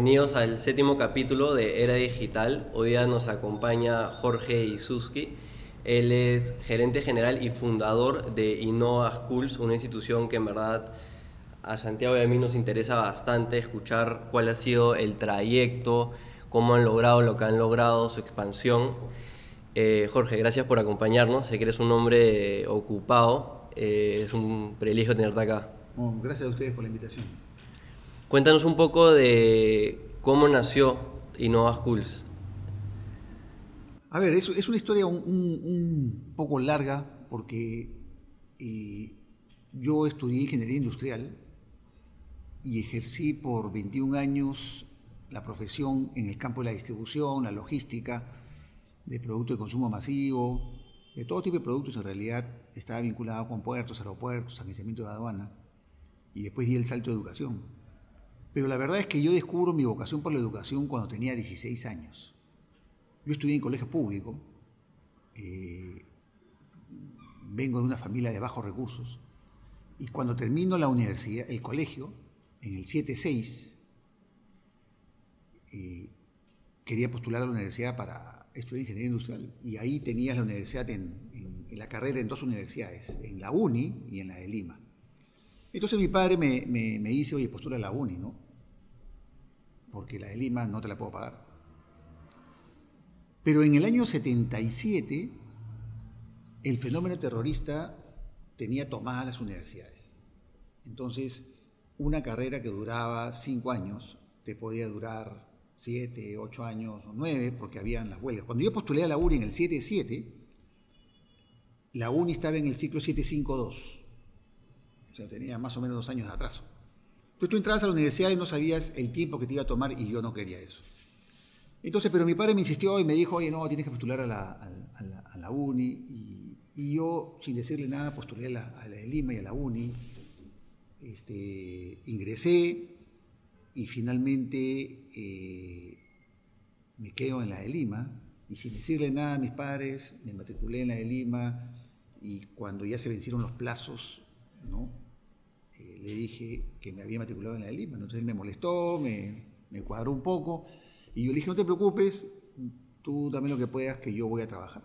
bienvenidos al séptimo capítulo de Era Digital. Hoy día nos acompaña Jorge Isuski. Él es gerente general y fundador de Innova Schools, una institución que en verdad a Santiago y a mí nos interesa bastante escuchar cuál ha sido el trayecto, cómo han logrado lo que han logrado, su expansión. Eh, Jorge, gracias por acompañarnos. Sé que eres un hombre ocupado. Eh, es un privilegio tenerte acá. gracias a ustedes por la invitación. Cuéntanos un poco de cómo nació Innova Schools. A ver, es, una historia un, poco larga porque eh, yo estudié ingeniería industrial y ejercí por 21 años la profesión en el campo de la distribución, la logística, de productos de consumo masivo, de todo tipo de productos en realidad estaba vinculado con puertos, aeropuertos, agenciamiento de aduana y después di el salto de educación. Pero la verdad es que yo descubro mi vocación por la educación cuando tenía 16 años. Yo estudié en colegio público, eh, vengo de una familia de bajos recursos y cuando termino la universidad, el colegio, en el 7-6, eh, quería postular a la universidad para estudiar ingeniería industrial. Y ahí tenías la universidad en, la carrera en dos universidades, en la UNI y en la de Lima. Entonces mi padre me, me, dice, oye, postula la UNI, ¿no? Porque la de Lima no te la puedo pagar. Pero en el año 77, el fenómeno terrorista tenía tomadas las universidades. Entonces, una carrera que duraba cinco años te podía durar siete, ocho años o nueve, porque habían las huelgas. Cuando yo postulé a la UNI en el 7-7, la UNI estaba en el ciclo 752. O sea, tenía más o menos dos años de atraso. Entonces tú entrabas a la universidad y no sabías el tiempo que te iba a tomar y yo no quería eso. Entonces, pero mi padre me insistió y me dijo, oye, no, tienes que postular a la, a la, UNI. Y, yo, sin decirle nada, postulé a la, a la de Lima y a la UNI. Este, ingresé, y finalmente eh, me quedo en la de Lima y sin decirle nada a mis padres, me matriculé en la de Lima y cuando ya se vencieron los plazos, ¿no? Eh, le dije que me había matriculado en la de Lima. Entonces él me molestó, me, me cuadró un poco y yo le dije, no te preocupes, tú dame lo que puedas que yo voy a trabajar.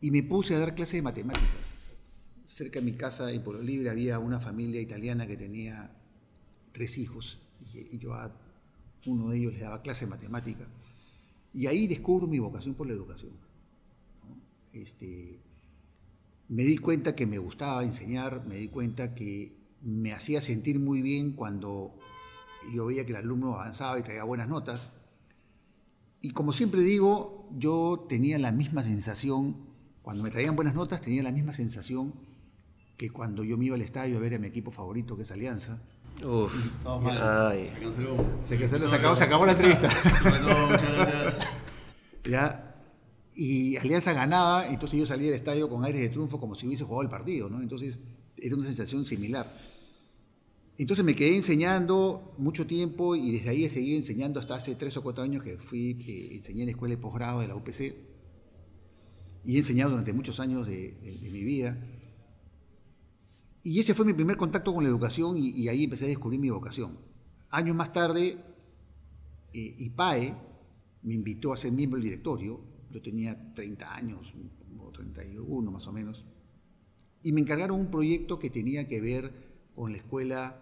Y me puse a dar clases de matemáticas. Cerca de mi casa, en Pueblo Libre, había una familia italiana que tenía tres hijos y yo a uno de ellos le daba clase de matemática. Y ahí descubro mi vocación por la educación. Este, me di cuenta que me gustaba enseñar, me di cuenta que me hacía sentir muy bien cuando yo veía que el alumno avanzaba y traía buenas notas. Y como siempre digo, yo tenía la misma sensación, cuando me traían buenas notas, tenía la misma sensación que cuando yo me iba al estadio a ver a mi equipo favorito, que es Alianza, Uf. Ay. Se, que se, se, acabó, se acabó la entrevista. Bueno, muchas gracias. ya. Y Alianza ganaba, entonces yo salía del estadio con aires de triunfo como si hubiese jugado el partido, ¿no? Entonces era una sensación similar. Entonces me quedé enseñando mucho tiempo y desde ahí he seguido enseñando hasta hace tres o cuatro años que fui, eh, enseñé en la escuela de posgrado de la UPC y he enseñado durante muchos años de, mi vida. Y ese fue mi primer contacto con la educación y, ahí empecé a descubrir mi vocación. Años más tarde, eh, IPAE me invitó a ser miembro del directorio. Yo tenía 30 años, o 31 más o menos. Y me encargaron un proyecto que tenía que ver con la escuela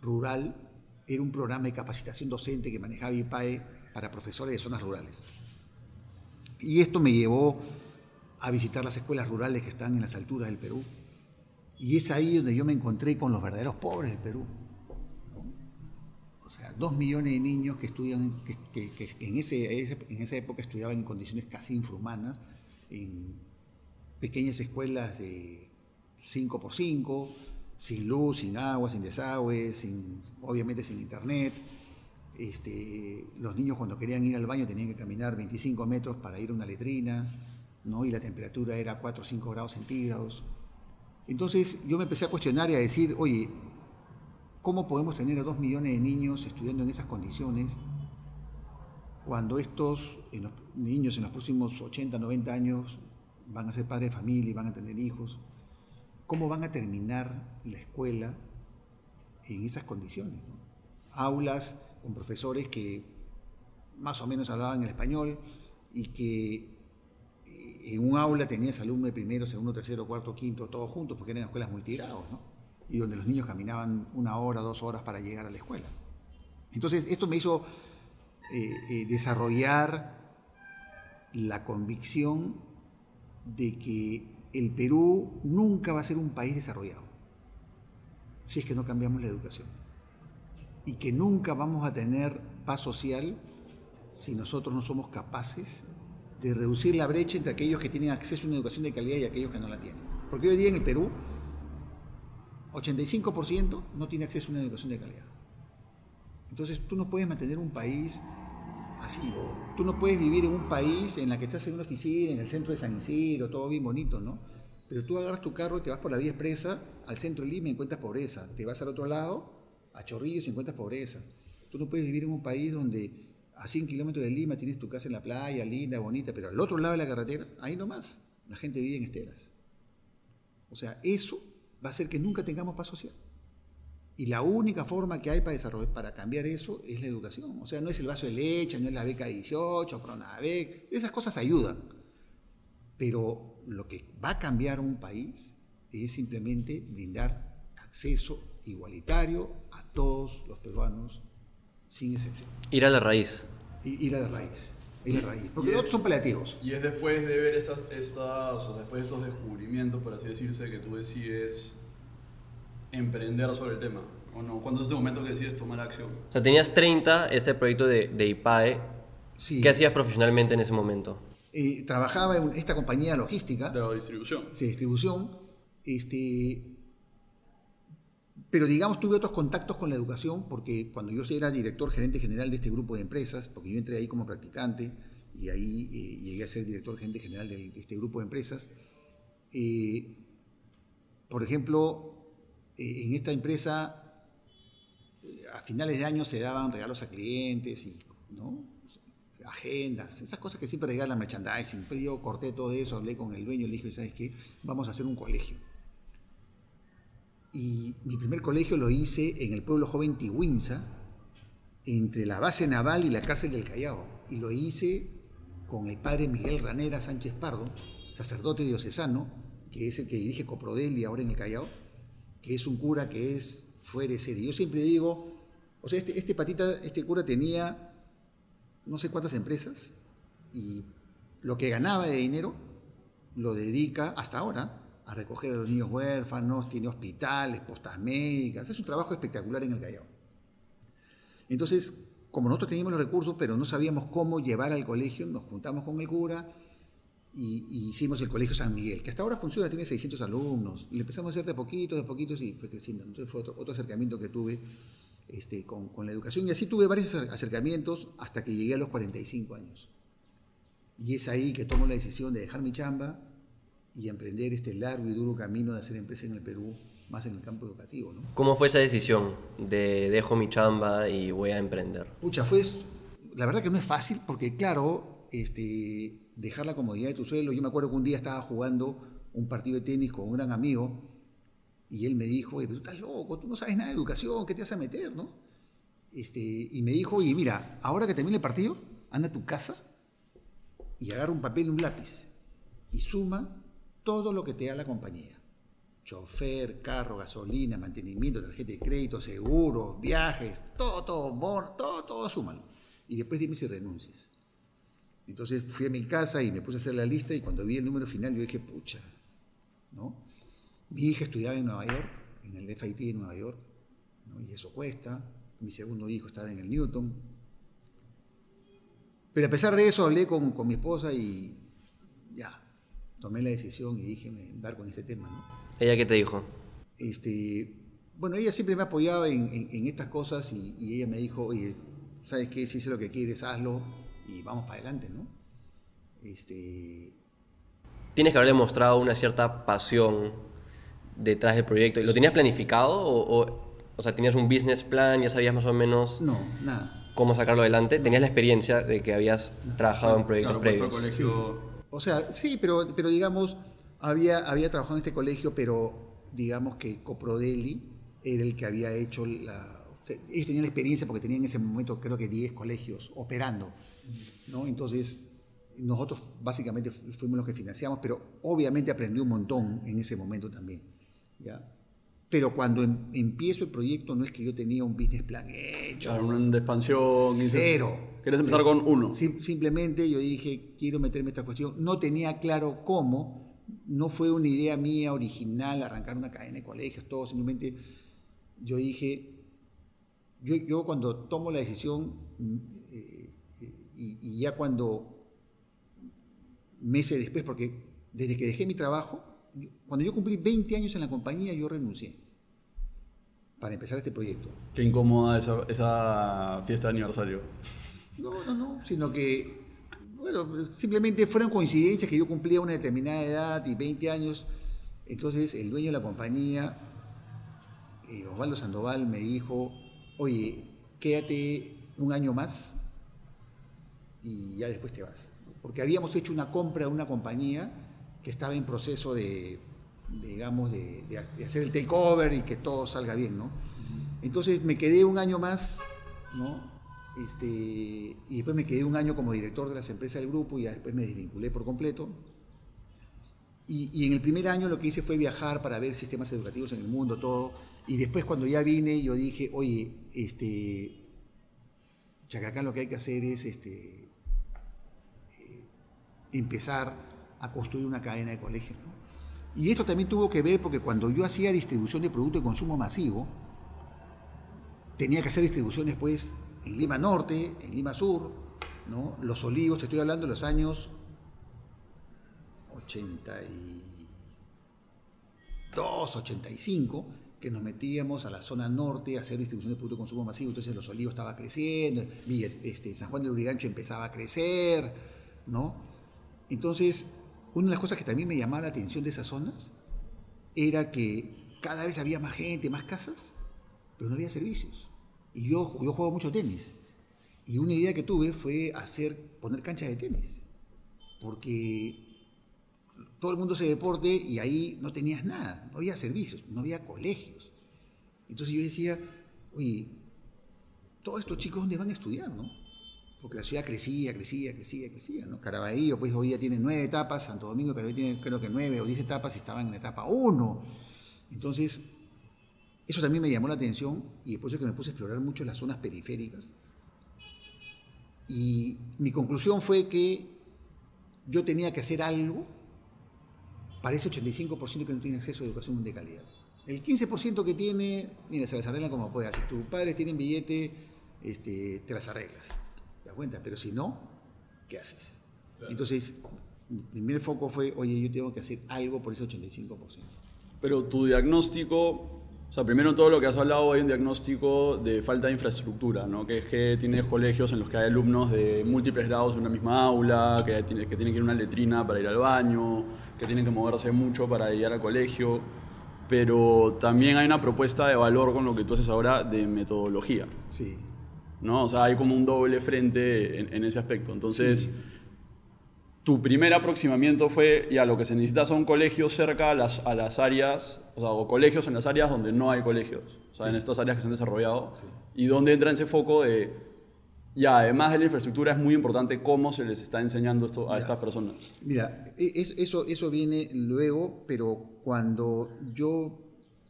rural. Era un programa de capacitación docente que manejaba IPAE para profesores de zonas rurales. Y esto me llevó a visitar las escuelas rurales que están en las alturas del Perú y es ahí donde yo me encontré con los verdaderos pobres del Perú. O sea, dos millones de niños que estudian, que, en, ese, en esa época estudiaban en condiciones casi infrahumanas, en pequeñas escuelas de 5 por 5 sin luz, sin agua, sin desagüe, sin, obviamente sin internet. Este, los niños cuando querían ir al baño tenían que caminar 25 metros para ir a una letrina, ¿no? y la temperatura era 4 o 5 grados centígrados. Entonces yo me empecé a cuestionar y a decir, oye, ¿cómo podemos tener a dos millones de niños estudiando en esas condiciones cuando estos niños en los próximos 80, 90 años van a ser padres de familia y van a tener hijos? ¿Cómo van a terminar la escuela en esas condiciones? Aulas con profesores que más o menos hablaban el español y que eh, en un aula tenías alumnos de primero, segundo, tercero, cuarto, quinto, todos juntos, porque eran escuelas multigrados, ¿no? Y donde los niños caminaban una hora, dos horas para llegar a la escuela. Entonces, esto me hizo eh, eh, desarrollar la convicción de que el Perú nunca va a ser un país desarrollado si es que no cambiamos la educación. Y que nunca vamos a tener paz social si nosotros no somos capaces de reducir la brecha entre aquellos que tienen acceso a una educación de calidad y aquellos que no la tienen. Porque hoy día en el Perú, 85% no tiene acceso a una educación de calidad. Entonces tú no puedes mantener un país así. Tú no puedes vivir en un país en la que estás en una oficina, en el centro de San Isidro, todo bien bonito, ¿no? Pero tú agarras tu carro y te vas por la vía expresa al centro de Lima y encuentras pobreza. Te vas al otro lado, a Chorrillos y encuentras pobreza. Tú no puedes vivir en un país donde a 100 kilómetros de Lima tienes tu casa en la playa, linda, bonita, pero al otro lado de la carretera, ahí nomás, la gente vive en esteras. O sea, eso va a hacer que nunca tengamos paz social. Y la única forma que hay para, desarrollar, para cambiar eso es la educación. O sea, no es el vaso de leche, no es la beca 18, Pronavec. Esas cosas ayudan. Pero lo que va a cambiar un país es simplemente brindar acceso igualitario a todos los peruanos, sin excepción. Ir a la raíz. Ir a la raíz. Ir a la raíz. Porque los otros son paliativos. Y es después de ver estas, estas, o después de esos descubrimientos, por así decirse, que tú decides emprender sobre el tema. ¿O no? ¿Cuándo es este momento que decides tomar acción? O sea, tenías 30, este proyecto de, de IPAE. Sí. ¿Qué hacías profesionalmente en ese momento? Eh, trabajaba en esta compañía logística. De distribución. Sí, distribución. Este, pero digamos, tuve otros contactos con la educación porque cuando yo era director gerente general de este grupo de empresas, porque yo entré ahí como practicante y ahí eh, llegué a ser director gerente general de este grupo de empresas, eh, por ejemplo, en esta empresa a finales de año se daban regalos a clientes y, agendas, esas cosas que siempre regala merchandising. Pues yo corté todo eso, hablé con el dueño, le dije, ¿sabes qué? Vamos a hacer un colegio. Y mi primer colegio lo hice en el pueblo joven Tihuinza, entre la base naval y la cárcel del Callao. Y lo hice con el padre Miguel Ranera Sánchez Pardo, sacerdote diocesano, que es el que dirige Coprodeli ahora en el Callao, que es un cura que es fuera de. Yo siempre digo, o sea, este, este patita, este cura tenía no sé cuántas empresas y lo que ganaba de dinero lo dedica hasta ahora a recoger a los niños huérfanos, tiene hospitales, postas médicas, es un trabajo espectacular en el Callao. Entonces, como nosotros teníamos los recursos, pero no sabíamos cómo llevar al colegio, nos juntamos con el cura y, hicimos el Colegio San Miguel, que hasta ahora funciona, tiene 600 alumnos, y lo empezamos a hacer de poquitos, de poquitos y fue creciendo. Entonces fue otro, otro acercamiento que tuve este, con, con, la educación. Y así tuve varios acercamientos hasta que llegué a los 45 años. Y es ahí que tomo la decisión de dejar mi chamba y emprender este largo y duro camino de hacer empresa en el Perú, más en el campo educativo. ¿no? ¿Cómo fue esa decisión de dejo mi chamba y voy a emprender? Pucha, fue, la verdad que no es fácil porque claro, este, dejar la comodidad de tu suelo. Yo me acuerdo que un día estaba jugando un partido de tenis con un gran amigo y él me dijo, oye, pero tú estás loco, tú no sabes nada de educación, ¿qué te vas a meter, no? Este, y me dijo, oye, mira, ahora que termine el partido, anda a tu casa y agarra un papel y un lápiz y suma todo lo que te da la compañía. Chofer, carro, gasolina, mantenimiento, tarjeta de crédito, seguro, viajes, todo, todo, todo, todo, súmalo. Y después dime si renuncies. Entonces fui a mi casa y me puse a hacer la lista y cuando vi el número final yo dije, pucha, ¿no? Mi hija estudiaba en Nueva York, en el FIT de Nueva York, y eso cuesta. Mi segundo hijo estaba en el Newton. Pero a pesar de eso hablé con, con mi esposa y ya, tomé la decisión y dije, me embarco en este tema. ¿no? ¿Ella qué te dijo? Este, bueno, ella siempre me apoyaba en, en, en estas cosas y, y, ella me dijo, oye, ¿sabes qué? Si es lo que quieres, hazlo y vamos para adelante, ¿no? Este... Tienes que haberle mostrado una cierta pasión detrás del proyecto? ¿Lo tenías planificado o, o, o, sea, tenías un business plan, ya sabías más o menos no, nada. cómo sacarlo adelante? ¿Tenías la experiencia de que habías trabajado en proyectos claro, previos? Sí. O sea, sí, pero, pero digamos, había, había trabajado en este colegio, pero digamos que Coprodeli era el que había hecho la... ellos tenían la experiencia porque tenían en ese momento creo que 10 colegios operando, ¿no? Entonces, nosotros básicamente fuimos los que financiamos, pero obviamente aprendí un montón en ese momento también, ¿ya? Pero cuando em, empiezo el proyecto no es que yo tenía un business plan hecho. Claro, un de expansión. Cero. ¿Querés empezar con uno? Sim- simplemente yo dije, quiero meterme en esta cuestión. No tenía claro cómo. No fue una idea mía original arrancar una cadena de colegios, todo. Simplemente yo dije, yo, yo cuando tomo la decisión y, y ya cuando meses después, porque desde que dejé mi trabajo, cuando yo cumplí 20 años en la compañía, yo renuncié para empezar este proyecto. Qué incómoda esa, esa fiesta de aniversario. No, no, no, sino que, bueno, simplemente fueron coincidencias que yo cumplía una determinada edad y 20 años. Entonces el dueño de la compañía, eh, Osvaldo Sandoval, me dijo, oye, quédate un año más y ya después te vas. Porque habíamos hecho una compra de una compañía que estaba en proceso de, digamos, de, hacer el takeover y que todo salga bien, ¿no? Entonces me quedé un año más, ¿no? Este, y después me quedé un año como director de las empresas del grupo y ya después me desvinculé por completo. Y, y en el primer año lo que hice fue viajar para ver sistemas educativos en el mundo, todo. Y después cuando ya vine, yo dije, oye, este, Chacacán lo que hay que hacer es este, empezar a construir una cadena de colegios. Y esto también tuvo que ver porque cuando yo hacía distribución de producto de consumo masivo, tenía que hacer distribuciones pues en Lima Norte, en Lima Sur. Los Olivos, te estoy hablando de los años 82, 85, que nos metíamos a la zona norte a hacer distribución de producto de consumo masivo, entonces Los Olivos estaba creciendo, este, San Juan del Urigancho empezaba a crecer, ¿no? Entonces, una de las cosas que también me llamaba la atención de esas zonas era que cada vez había más gente, más casas, pero no había servicios. Y yo, yo juego mucho tenis. Y una idea que tuve fue hacer, poner canchas de tenis. Porque todo el mundo hace deporte y ahí no tenías nada, no había servicios, no había colegios. Entonces yo decía, oye, todos estos chicos, ¿dónde van a estudiar, no? Porque la ciudad crecía, crecía, crecía, crecía, ¿no? Caraballo, pues hoy día tiene nueve etapas, Santo Domingo, Caraballo tiene creo que nueve o diez etapas y estaban en etapa uno. Entonces, eso también me llamó la atención y después es que me puse a explorar mucho las zonas periféricas. Y mi conclusión fue que yo tenía que hacer algo para ese 85% que no tiene acceso a educación de calidad. El 15% que tiene, mira, se las arreglan como pueda. Si tus padres tienen billete, este, te las arreglas. ¿Te das cuenta? Pero si no, ¿qué haces? Entonces, mi primer foco fue, oye, yo tengo que hacer algo por ese 85%. Pero tu diagnóstico, o sea, primero todo lo que has hablado hay un diagnóstico de falta de infraestructura, ¿no? Que es que tienes colegios en los que hay alumnos de múltiples grados en una misma aula, que, tiene- que tienen que ir a una letrina para ir al baño, que tienen que moverse mucho para llegar al colegio. Pero también hay una propuesta de valor con lo que tú haces ahora de metodología, Sí. ¿No? O sea, hay como un doble frente en, en ese aspecto. Entonces, tu primer aproximamiento fue, ya lo que se necesita son colegios cerca a las, a las áreas, o sea, o colegios en las áreas donde no hay colegios, o sea, en estas áreas que se han desarrollado, y donde entra ese foco de, ya, además de la infraestructura, es muy importante cómo se les está enseñando esto a estas personas. Mira, e- es- eso, eso viene luego, pero cuando yo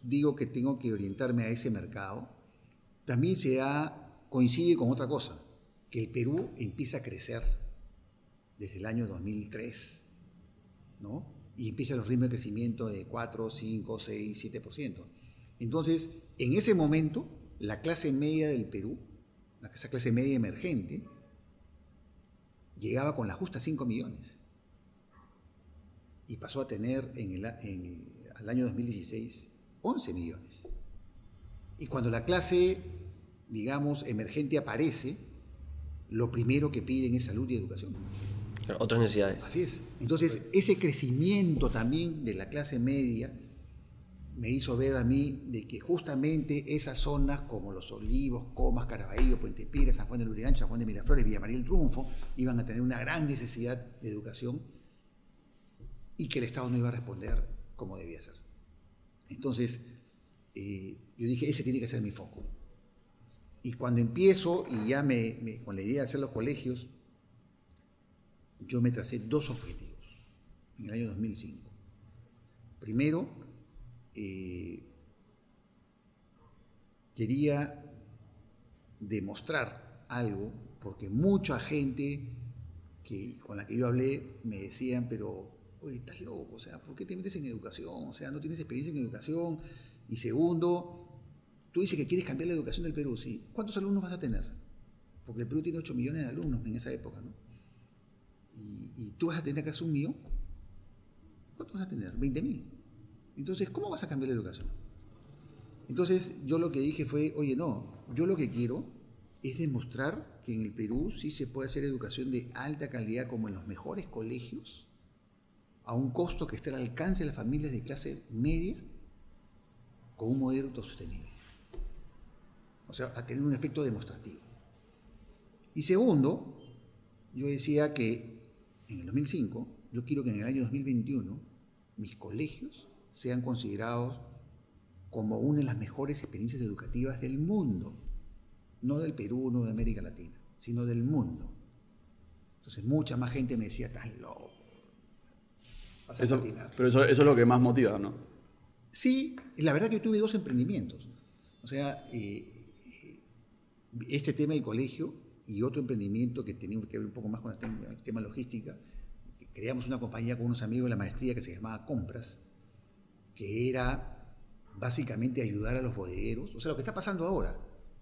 digo que tengo que orientarme a ese mercado, también se da, coincide con otra cosa, que el Perú empieza a crecer desde el año 2003, ¿no? Y empieza los ritmos de crecimiento de 4, 5, 6, 7%. Entonces, en ese momento, la clase media del Perú, esa clase media emergente, llegaba con la justa 5 millones y pasó a tener en el- al año 2016 11 millones. Y cuando la clase, digamos, emergente aparece, lo primero que piden es salud y educación. Otras necesidades. Así es. Entonces, ese crecimiento también de la clase media me hizo ver a mí de que justamente esas zonas como Los Olivos, Comas, Caraballo, Puente Pira, San Juan del Urigancho, San Juan de Miraflores, Villa María del Triunfo, iban a tener una gran necesidad de educación y que el Estado no iba a responder como debía ser. Entonces, eh, yo dije, ese tiene que ser mi foco. Y cuando empiezo y ya me, con la idea de hacer los colegios, yo me tracé dos objetivos en el año 2005. Primero, eh, quería demostrar algo, porque mucha gente que, con la que yo hablé me decían, pero, oye, estás loco, o sea, ¿por qué te metes en educación? O sea, no tienes experiencia en educación. Y segundo, Tú dices que quieres cambiar la educación del Perú, sí. ¿Cuántos alumnos vas a tener? Porque el Perú tiene 8 millones de alumnos en esa época, ¿no? Y, tú vas a tener acá un millón. ¿Cuántos vas a tener? 20 mil. Entonces, ¿cómo vas a cambiar la educación? Entonces, yo lo que dije fue, oye, no, yo lo que quiero es demostrar que en el Perú sí se puede hacer educación de alta calidad como en los mejores colegios, a un costo que esté al alcance de las familias de clase media, con un modelo autosostenible o sea, a tener un efecto demostrativo. Y segundo, yo decía que en el 2005, yo quiero que en el año 2021 mis colegios sean considerados como una de las mejores experiencias educativas del mundo, no del Perú, no de América Latina, sino del mundo. Entonces mucha más gente me decía, estás loco. eso, pero eso, eso, es lo que más motiva, ¿no? Sí, la verdad que yo tuve dos emprendimientos. O sea, eh, este tema del colegio y otro emprendimiento que tenía que ver un poco más con el tema, logística, creamos una compañía con unos amigos de la maestría que se llamaba Compras, que era básicamente ayudar a los bodegueros, o sea, lo que está pasando ahora,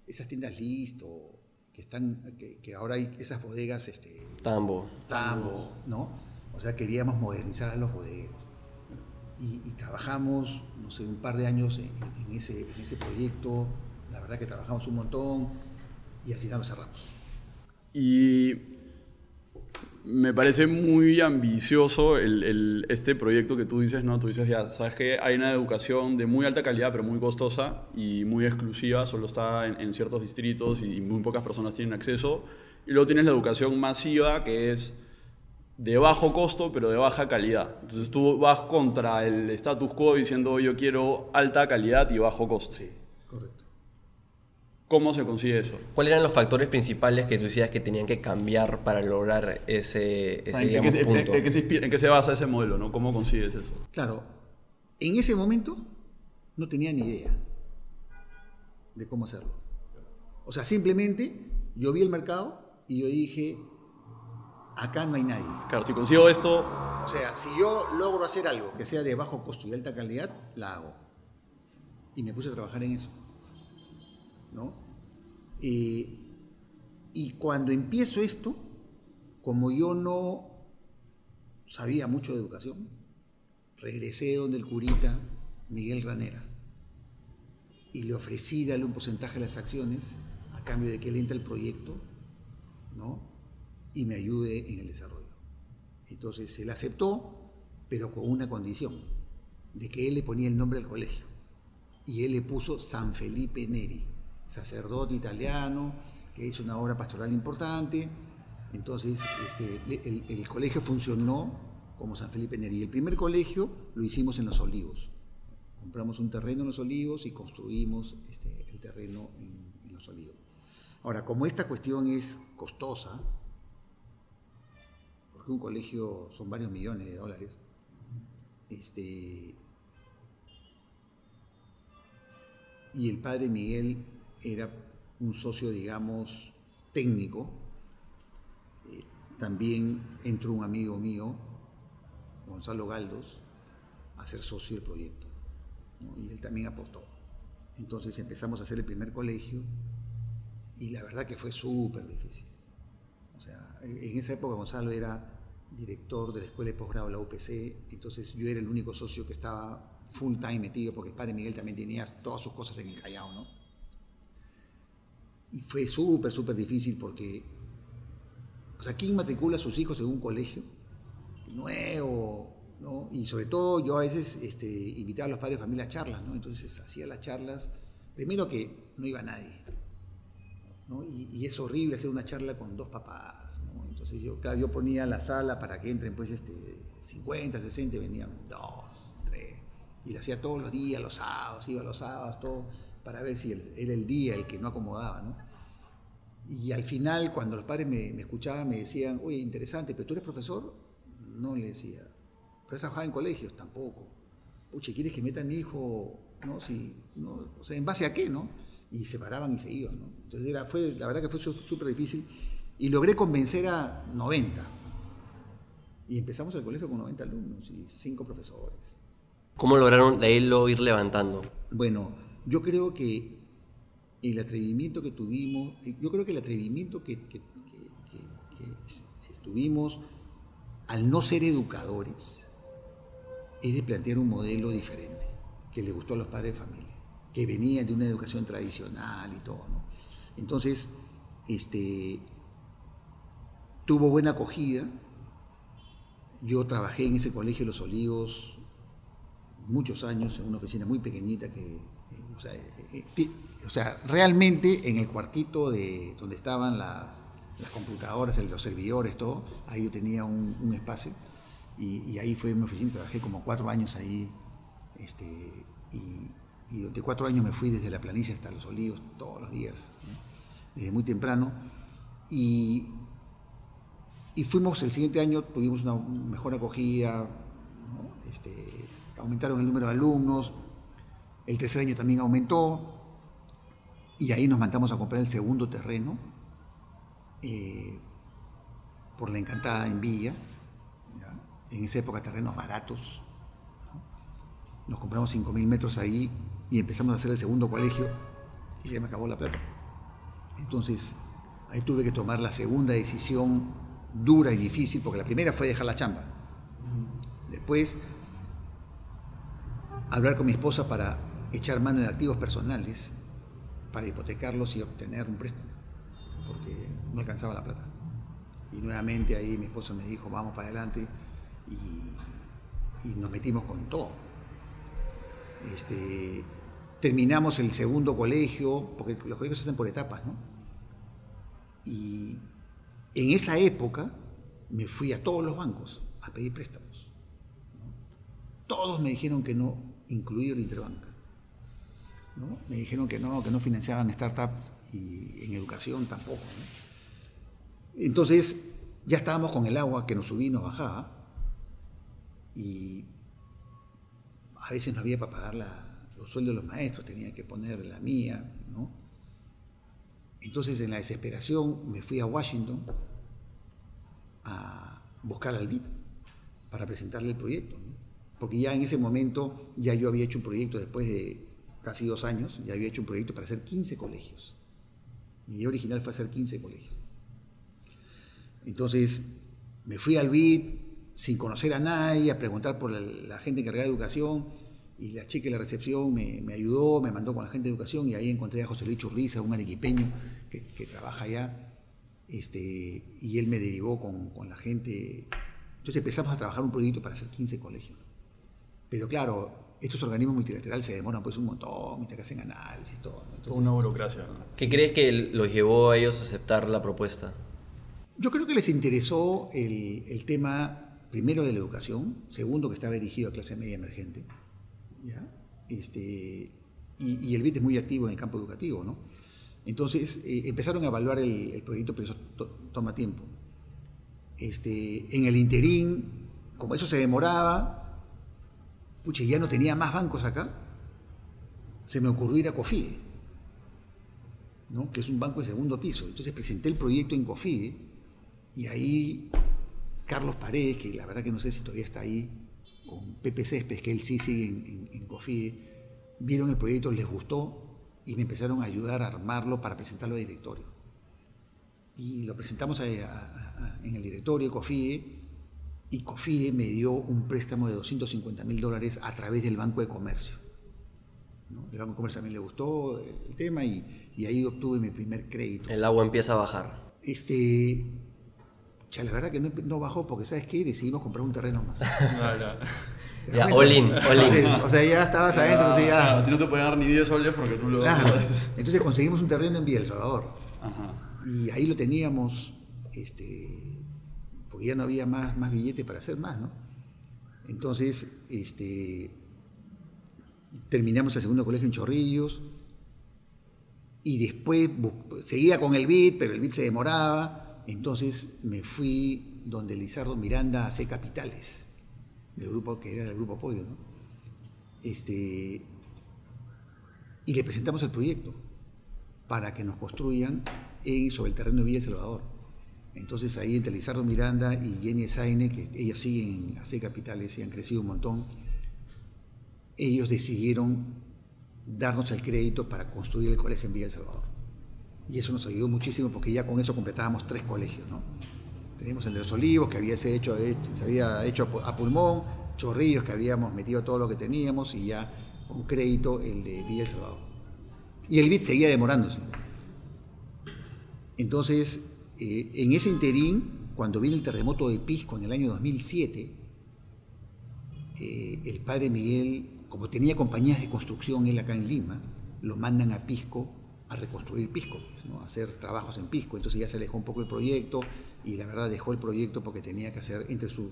esas tiendas listo, que están, que, ahora hay esas bodegas, este, tambo, tambo, ¿no? O sea, queríamos modernizar a los bodegueros. Y, trabajamos, no sé, un par de años en, ese, en ese proyecto, la verdad que trabajamos un montón, y al final lo cerramos. Y me parece muy ambicioso el, este proyecto que tú dices, ¿no? Tú dices, ya, sabes que hay una educación de muy alta calidad, pero muy costosa y muy exclusiva, solo está en, ciertos distritos y muy pocas personas tienen acceso. Y luego tienes la educación masiva, que es de bajo costo, pero de baja calidad. Entonces tú vas contra el status quo diciendo, yo quiero alta calidad y bajo costo. Sí, correcto. ¿Cómo se consigue eso? ¿Cuáles eran los factores principales que tú decías que tenían que cambiar para lograr ese, ¿En, qué, punto? En, qué se, basa ese modelo? ¿no? ¿Cómo consigues eso? Claro, en ese momento no tenía ni idea de cómo hacerlo. O sea, simplemente yo vi el mercado y yo dije, acá no hay nadie. Claro, si consigo esto... O sea, si yo logro hacer algo que sea de bajo costo y alta calidad, la hago. Y me puse a trabajar en eso. ¿No? y cuando empiezo esto, como yo no sabía mucho de educación, regresé donde el curita Miguel Ranera y le ofrecí darle un porcentaje de las acciones a cambio de que él entre al proyecto ¿no? y me ayude en el desarrollo. Entonces él aceptó, pero con una condición, de que él le ponía el nombre al colegio. Y él le puso San Felipe Neri sacerdote italiano, que hizo una obra pastoral importante. Entonces, este, el, colegio funcionó como San Felipe Neri. El primer colegio lo hicimos en Los Olivos. Compramos un terreno en Los Olivos y construimos este, el terreno en, Los Olivos. Ahora, como esta cuestión es costosa, porque un colegio son varios millones de dólares, este, y el padre Miguel era un socio, digamos, técnico. Eh, también entró un amigo mío, Gonzalo Galdos, a ser socio del proyecto. Y él también aportó. Entonces empezamos a hacer el primer colegio y la verdad que fue súper difícil. O sea, en esa época Gonzalo era director de la escuela de posgrado de la UPC, entonces yo era el único socio que estaba full time metido porque el padre Miguel también tenía todas sus cosas en el Callao, ¿no? Y fue súper, súper difícil porque, o sea, ¿quién matricula a sus hijos en un colegio nuevo? ¿no? Y sobre todo yo a veces este, invitaba a los padres de familia a charlas, ¿no? Entonces hacía las charlas, primero que no iba nadie, ¿no? Y, es horrible hacer una charla con dos papás, ¿no? Entonces yo, claro, yo ponía la sala para que entren pues este, 50, 60, venían dos, tres, y lo hacía todos los días, los sábados, iba los sábados, todo para ver si era el día el que no acomodaba, ¿no? Y al final, cuando los padres me, me escuchaban, me decían, oye, interesante, pero tú eres profesor. No le decía. ¿Pero has trabajado en colegios? Tampoco. Pucha, ¿quieres que meta a mi hijo? No, si, no, o sea, ¿en base a qué, no? Y se paraban y se iban, ¿no? Entonces era, fue, la verdad que fue súper difícil. Y logré convencer a 90. Y empezamos el colegio con 90 alumnos y 5 profesores. ¿Cómo lograron de ahí lo ir levantando? Bueno, yo creo que el atrevimiento que tuvimos, yo creo que el atrevimiento que, que, tuvimos al no ser educadores es de plantear un modelo diferente, que le gustó a los padres de familia, que venían de una educación tradicional y todo. ¿no? Entonces, este, tuvo buena acogida. Yo trabajé en ese colegio de Los Olivos muchos años, en una oficina muy pequeñita que, eh, o sea, eh, eh, o sea, realmente en el cuartito de donde estaban las, computadoras, los servidores, todo, ahí yo tenía un, espacio. Y, ahí fue mi oficina, trabajé como cuatro años ahí, este, y, y, de cuatro años me fui desde la planicie hasta los olivos todos los días, desde muy temprano, y, y, fuimos, el siguiente año tuvimos una mejor acogida, este, aumentaron el número de alumnos, el tercer año también aumentó, y ahí nos mandamos a comprar el segundo terreno eh, por la encantada en Villa. En esa época terrenos baratos. Nos compramos 5.000 metros ahí y empezamos a hacer el segundo colegio y ya me acabó la plata. Entonces ahí tuve que tomar la segunda decisión dura y difícil porque la primera fue dejar la chamba. Después hablar con mi esposa para echar mano de activos personales para hipotecarlos y obtener un préstamo, porque no alcanzaba la plata. Y nuevamente ahí mi esposa me dijo, vamos para adelante, y, nos metimos con todo. Este, terminamos el segundo colegio, porque los colegios se hacen por etapas, ¿no? Y en esa época me fui a todos los bancos a pedir préstamos. Todos me dijeron que no, incluido el Me dijeron que no, que no financiaban startups y en educación tampoco. Entonces ya estábamos con el agua que nos subía y nos bajaba y a veces no había para pagar los sueldos de los maestros, tenía que poner la mía. Entonces en la desesperación me fui a Washington a buscar al BID para presentarle el proyecto. Porque ya en ese momento ya yo había hecho un proyecto después de casi dos años, ya había hecho un proyecto para hacer 15 colegios. Mi idea original fue hacer 15 colegios. Entonces, me fui al BID sin conocer a nadie, a preguntar por la, gente encargada de educación, y la chica de la recepción me, ayudó, me mandó con la gente de educación, y ahí encontré a José Luis Churriza, un arequipeño que, trabaja allá, este, y él me derivó con, con la gente. Entonces empezamos a trabajar un proyecto para hacer 15 colegios. Pero claro, estos organismos multilaterales se demoran pues un montón, que hacen análisis, todo. Toda una burocracia. ¿Qué crees que los llevó a ellos a aceptar la propuesta? Yo creo que les interesó el, tema, primero, de la educación, segundo, que estaba dirigido a clase media emergente, ¿ya? Este, y, el BIT es muy activo en el campo educativo, ¿no? Entonces, eh, empezaron a evaluar el, proyecto, pero eso toma tiempo. Este, en el interín, como eso se demoraba, pucha, ya no tenía más bancos acá, se me ocurrió ir a COFIDE, ¿no? que es un banco de segundo piso. Entonces presenté el proyecto en COFIDE y ahí Carlos Paredes, que la verdad que no sé si todavía está ahí, con Pepe Céspedes, que él sí sigue en, COFIDE, vieron el proyecto, les gustó y me empezaron a ayudar a armarlo para presentarlo al directorio. Y lo presentamos en el directorio de COFIDE y COFIDE me dio un préstamo de 250 mil dólares a través del Banco de Comercio. El Banco de Comercio también le gustó el tema y, ahí obtuve mi primer crédito. El agua empieza a bajar. Este, ya, la verdad que no, bajó porque, ¿sabes qué? Decidimos comprar un terreno más. ya, all in, o sea, ya estabas adentro. o ya... no te pueden dar ni 10 soles porque tú lo... Entonces conseguimos un terreno en Villa El Salvador. Y ahí lo teníamos... Este, porque ya no había más, más billetes para hacer más, ¿no? Entonces, este, terminamos el segundo colegio en Chorrillos y después seguía con el BID, pero el BID se demoraba. Entonces me fui donde Lizardo Miranda hace capitales, del grupo que era del grupo Apoyo, ¿no? Este, y le presentamos el proyecto para que nos construyan sobre el terreno de Villa Salvador. Entonces ahí entre Lizardo Miranda y Jenny Saine, que ellos siguen en AC Capitales y han crecido un montón, ellos decidieron darnos el crédito para construir el colegio en Villa El Salvador. Y eso nos ayudó muchísimo porque ya con eso completábamos tres colegios. ¿no? Tenemos el de los Olivos, que había se, hecho, se había hecho a pulmón, Chorrillos, que habíamos metido todo lo que teníamos, y ya con crédito el de Villa El Salvador. Y el BIT seguía demorándose. Entonces, eh, en ese interín, cuando viene el terremoto de Pisco en el año 2007, eh, el padre Miguel como tenía compañías de construcción él acá en Lima, lo mandan a Pisco a reconstruir Pisco, pues, a hacer trabajos en Pisco. Entonces ya se alejó un poco el proyecto y la verdad dejó el proyecto porque tenía que hacer, entre sus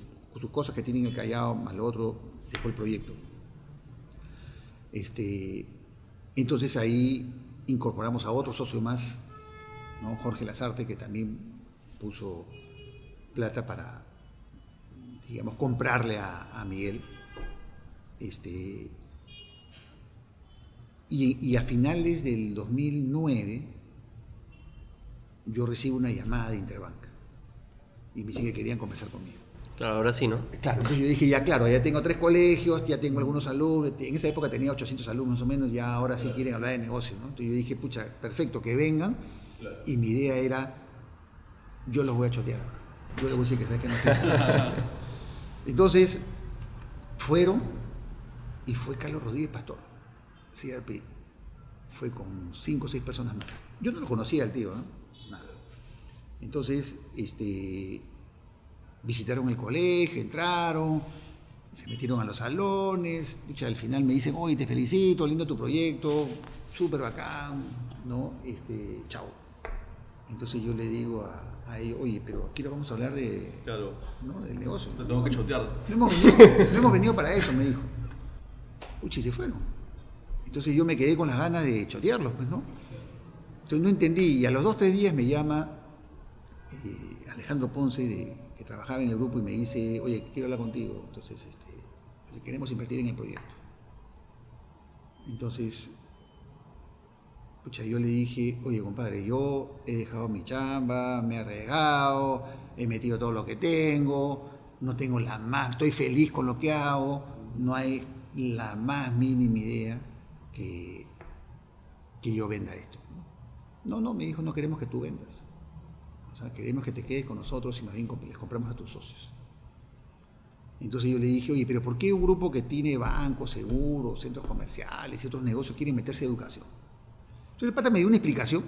cosas que tienen el Callao más lo otro, dejó el proyecto. Este, entonces ahí incorporamos a otro socio más, ¿no? Jorge Lazarte, que también puso plata para, digamos, comprarle a Miguel este, y, a finales del 2009 yo recibo una llamada de Interbank y me dicen que querían conversar conmigo. Claro, ahora sí, ¿no? Claro, entonces yo dije, ya claro, ya tengo tres colegios, ya tengo algunos alumnos, en esa época tenía 800 alumnos o menos, ya ahora sí quieren hablar de negocio, ¿no? Entonces yo dije, pucha, perfecto, que vengan, y mi idea era, yo los voy a chotear, yo les voy a decir que sabes que no Entonces, fueron, y fue Carlos Rodríguez Pastor, CRP. Fue con cinco o seis personas más. Yo no lo conocía al tío, ¿no? Nada. Entonces, este, visitaron el colegio, entraron, se metieron a los salones. al final me dicen, oye, te felicito, lindo tu proyecto, súper bacán, ¿no? Este, chao. Entonces yo le digo a, a ellos, oye, pero aquí lo vamos a hablar de, claro. ¿no? del negocio. Te tengo que chotear. no hemos venido para eso, me dijo puchi, se fueron. Entonces yo me quedé con las ganas de chotearlos, pues, ¿no? Entonces no entendí, y a los dos, tres días me llama eh, Alejandro Ponce, que trabajaba en el grupo, y me dice, oye, quiero hablar contigo, entonces este, queremos invertir en el proyecto. Entonces, pucha, yo le dije, oye, compadre, yo he dejado mi chamba, me he arriesgado, he metido todo lo que tengo, no tengo la más, estoy feliz con lo que hago, no hay la más mínima idea que, que yo venda esto. No, no, me dijo, no queremos que tú vendas. O sea, queremos que te quedes con nosotros y más bien les compramos a tus socios. Entonces yo le dije, oye, pero ¿por qué un grupo que tiene bancos, seguros, centros comerciales y otros negocios quiere meterse en educación? Entonces el pata me dio una explicación,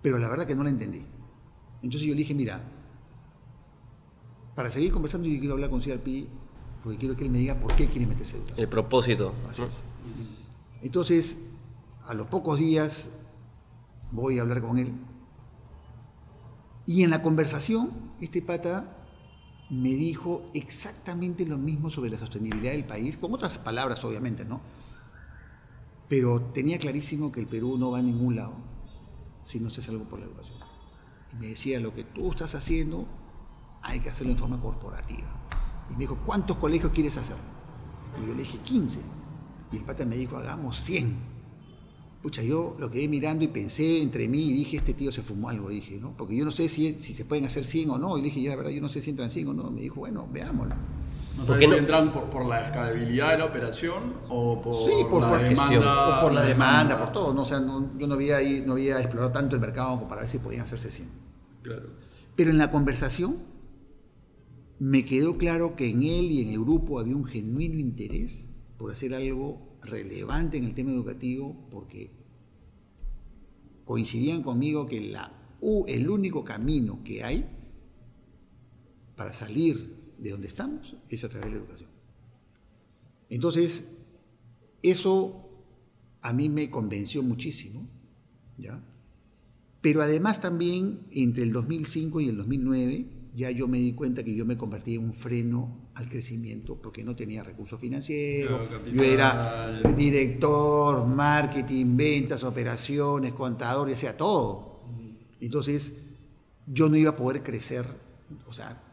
pero la verdad que no la entendí. Entonces yo le dije, mira, para seguir conversando yo quiero hablar con CRP porque quiero que él me diga por qué quiere meterse en educación. El propósito. Así es. Entonces, a los pocos días voy a hablar con él. Y en la conversación, este pata me dijo exactamente lo mismo sobre la sostenibilidad del país, con otras palabras obviamente, ¿no? Pero tenía clarísimo que el Perú no va a ningún lado si no se algo por la educación. Y me decía, lo que tú estás haciendo hay que hacerlo en forma corporativa. Y me dijo, ¿cuántos colegios quieres hacer? Y yo le dije, 15. Y el pata me dijo, hagamos 100. Pucha, yo lo quedé mirando y pensé entre mí y dije, este tío se fumó algo, dije, ¿no? Porque yo no sé si, si se pueden hacer 100 o no. Y le dije, ya la verdad, yo no sé si entran 100 o no. Me dijo, bueno, veámoslo. No sabes si entran por, la escalabilidad de la operación o por, la demanda. O por la demanda, por todo. ¿no? O sea, yo no había, no había explorado tanto el mercado como para ver si podían hacerse 100. Claro. Pero en la conversación me quedó claro que en él y en el grupo había un genuino interés por hacer algo relevante en el tema educativo, porque coincidían conmigo que la, el único camino que hay para salir de donde estamos es a través de la educación. Entonces, eso a mí me convenció muchísimo, ¿ya? Pero además también entre el 2005 y el 2009 ya yo me di cuenta que yo me convertí en un freno al crecimiento porque no tenía recursos financieros. Yo era director, marketing, ventas, operaciones, contador, ya sea todo. Entonces, yo no iba a poder crecer, o sea,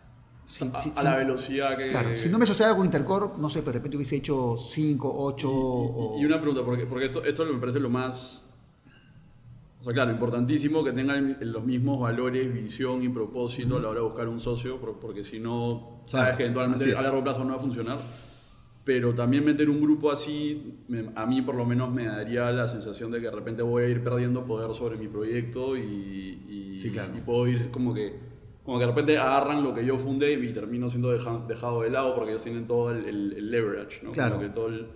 sin- a, sin- a la velocidad que... Claro, si no me asociaba con Intercorp, no sé, pero de repente hubiese hecho 5, 8 Y, y una pregunta, porque, porque esto, esto me parece lo más... O sea, claro, importantísimo que tengan los mismos valores, visión y propósito a la hora de buscar un socio, por- porque si no, sabes Claro, que eventualmente a largo plazo no va a funcionar. Pero también meter un grupo así, me- a mí por lo menos me daría la sensación de que de repente voy a ir perdiendo poder sobre mi proyecto y, y, Sí, claro. y puedo ir como que, como que de repente agarran lo que yo fundé y termino siendo deja- dejado de lado porque ellos tienen todo el, el- el leverage, ¿no? Claro. Como que todo el-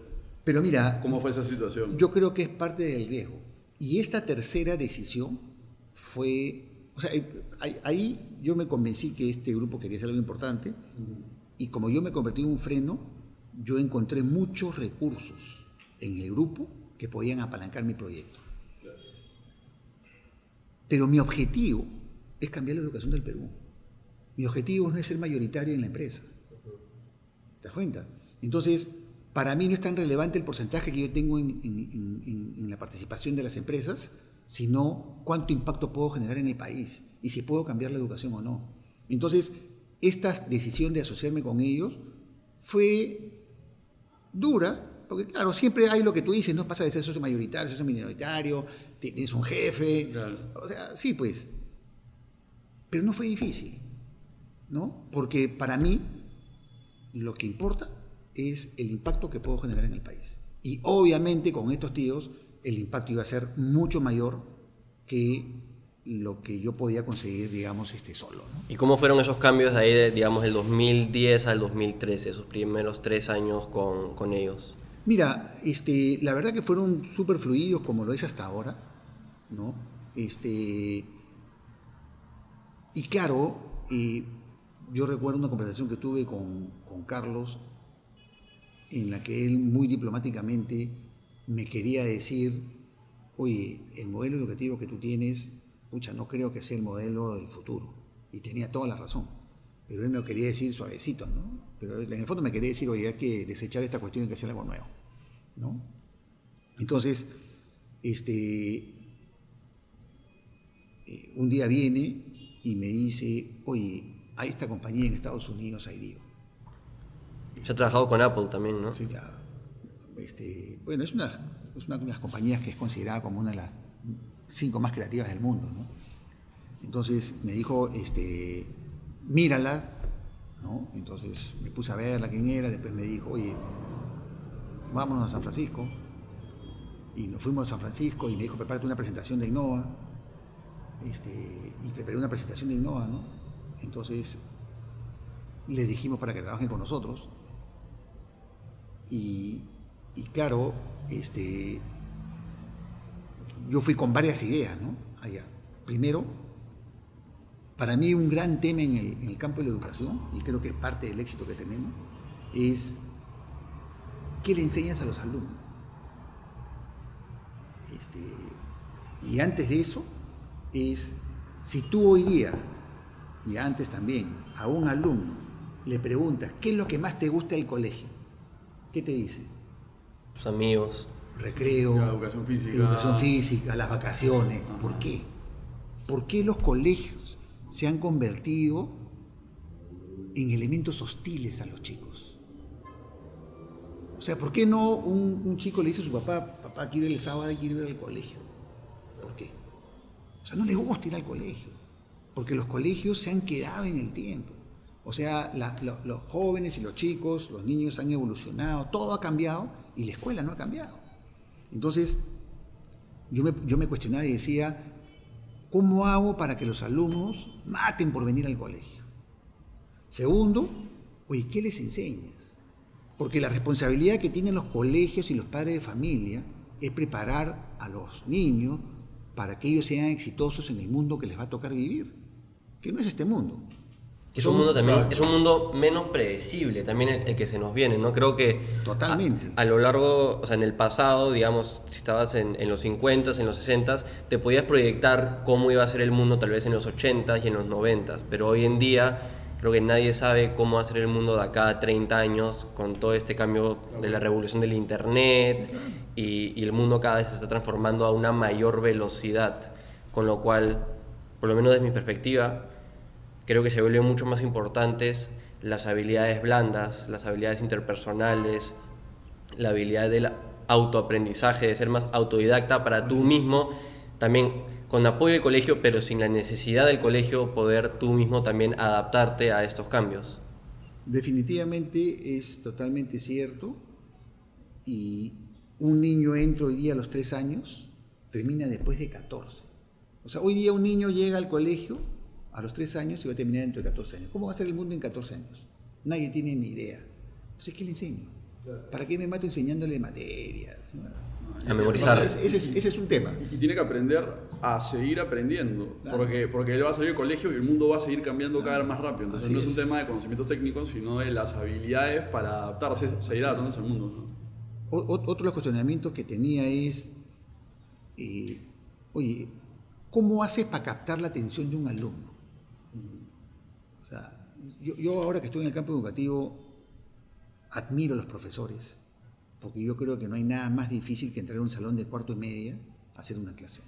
Pero mira, ¿Cómo fue esa situación? yo creo que es parte del riesgo. Y esta tercera decisión fue, o sea, ahí, ahí yo me convencí que este grupo quería hacer algo importante y como yo me convertí en un freno, yo encontré muchos recursos en el grupo que podían apalancar mi proyecto. Pero mi objetivo es cambiar la educación del Perú. Mi objetivo no es ser mayoritario en la empresa. ¿Te das cuenta? Entonces, para mí no es tan relevante el porcentaje que yo tengo en, en- en- en- en la participación de las empresas, sino cuánto impacto puedo generar en el país y si puedo cambiar la educación o no. Entonces, esta decisión de asociarme con ellos fue dura, porque claro, siempre hay lo que tú dices, no pasa de ser socio mayoritario, socio minoritario, tienes un jefe, Claro. o sea, sí pues, pero no fue difícil, ¿no? Porque para mí lo que importa es el impacto que puedo generar en el país. Y obviamente con estos tíos el impacto iba a ser mucho mayor que lo que yo podía conseguir, digamos, este solo. ¿no? ¿Y cómo fueron esos cambios de ahí, de, digamos, del 2010 al 2013, esos primeros tres años con, con ellos? Mira, este, la verdad que fueron súper fluidos como lo es hasta ahora, ¿no? Este, y claro, eh, yo recuerdo una conversación que tuve con, con Carlos en la que él muy diplomáticamente me quería decir, oye, el modelo educativo que tú tienes, pucha, no creo que sea el modelo del futuro. Y tenía toda la razón. Pero él me lo quería decir suavecito, ¿no? Pero en el fondo me quería decir, oye, hay que desechar esta cuestión y que hacer algo nuevo, ¿no? Entonces, este, eh, un día viene y me dice, oye, hay esta compañía en Estados Unidos, ahí digo. Se ha trabajado con Apple también, ¿no? Sí, claro. Este, bueno, es una, es una de las compañías que es considerada como una de las cinco más creativas del mundo, ¿no? Entonces me dijo, este, mírala, ¿no? Entonces me puse a verla quién era, después me dijo, oye, vámonos a San Francisco. Y nos fuimos a San Francisco y me dijo, prepárate una presentación de Innova. Este, y preparé una presentación de Innova, ¿no? Entonces le dijimos para que trabajen con nosotros. Y, y claro, este, yo fui con varias ideas, ¿no? Allá. Primero, para mí un gran tema en el, en el campo de la educación, y creo que es parte del éxito que tenemos, es qué le enseñas a los alumnos. Este, y antes de eso, es si tú hoy día, y antes también, a un alumno le preguntas, ¿qué es lo que más te gusta del colegio? ¿Qué te dice? Sus amigos. recreo, La educación física. educación física, las vacaciones. ¿Por qué? ¿Por qué los colegios se han convertido en elementos hostiles a los chicos? O sea, ¿por qué no un, un chico le dice a su papá, papá, quiero ir el sábado y quiero ir al colegio? ¿Por qué? O sea, no le gusta ir al colegio, porque los colegios se han quedado en el tiempo. O sea, los jóvenes y los chicos, los niños han evolucionado, todo ha cambiado y la escuela no ha cambiado. Entonces, yo me, yo me cuestionaba y decía, ¿cómo hago para que los alumnos maten por venir al colegio? Segundo, oye, ¿qué les enseñas? Porque la responsabilidad que tienen los colegios y los padres de familia es preparar a los niños para que ellos sean exitosos en el mundo que les va a tocar vivir, que no es este mundo. Es un, mundo también, es un mundo menos predecible también el, el que se nos viene, ¿no? Creo que Totalmente. a, a lo largo, o sea, en el pasado, digamos, si estabas en, en los 50, en los 60, te podías proyectar cómo iba a ser el mundo tal vez en los 80 y en los 90, pero hoy en día creo que nadie sabe cómo va a ser el mundo de acá a 30 años con todo este cambio de la revolución del Internet y, y el mundo cada vez se está transformando a una mayor velocidad, con lo cual, por lo menos desde mi perspectiva, creo que se vuelven mucho más importantes las habilidades blandas, las habilidades interpersonales, la habilidad del autoaprendizaje, de ser más autodidacta para tú mismo, también con apoyo del colegio, pero sin la necesidad del colegio, poder tú mismo también adaptarte a estos cambios. Definitivamente es totalmente cierto. Y un niño entra hoy día a los tres años, termina después de 14. O sea, hoy día un niño llega al colegio a los tres años y va a terminar dentro de 14 años. ¿Cómo va a ser el mundo en 14 años? Nadie tiene ni idea. Entonces, ¿qué le enseño? ¿Para qué me mato enseñándole materias? A memorizar. Ese, ese es, ese es un tema. Y tiene que aprender a seguir aprendiendo, Claro. porque, porque él va a salir del colegio y el mundo va a seguir cambiando cada vez más rápido. Entonces Así no es, es. un tema de conocimientos técnicos, sino de las habilidades para adaptarse, seguir adaptándose al mundo. ¿no? Otro de los cuestionamientos que tenía es, eh, oye, ¿cómo haces para captar la atención de un alumno? Yo, ahora que estoy en el campo educativo, admiro a los profesores, porque yo creo que no hay nada más difícil que entrar a un salón de cuarto y media a hacer una clase.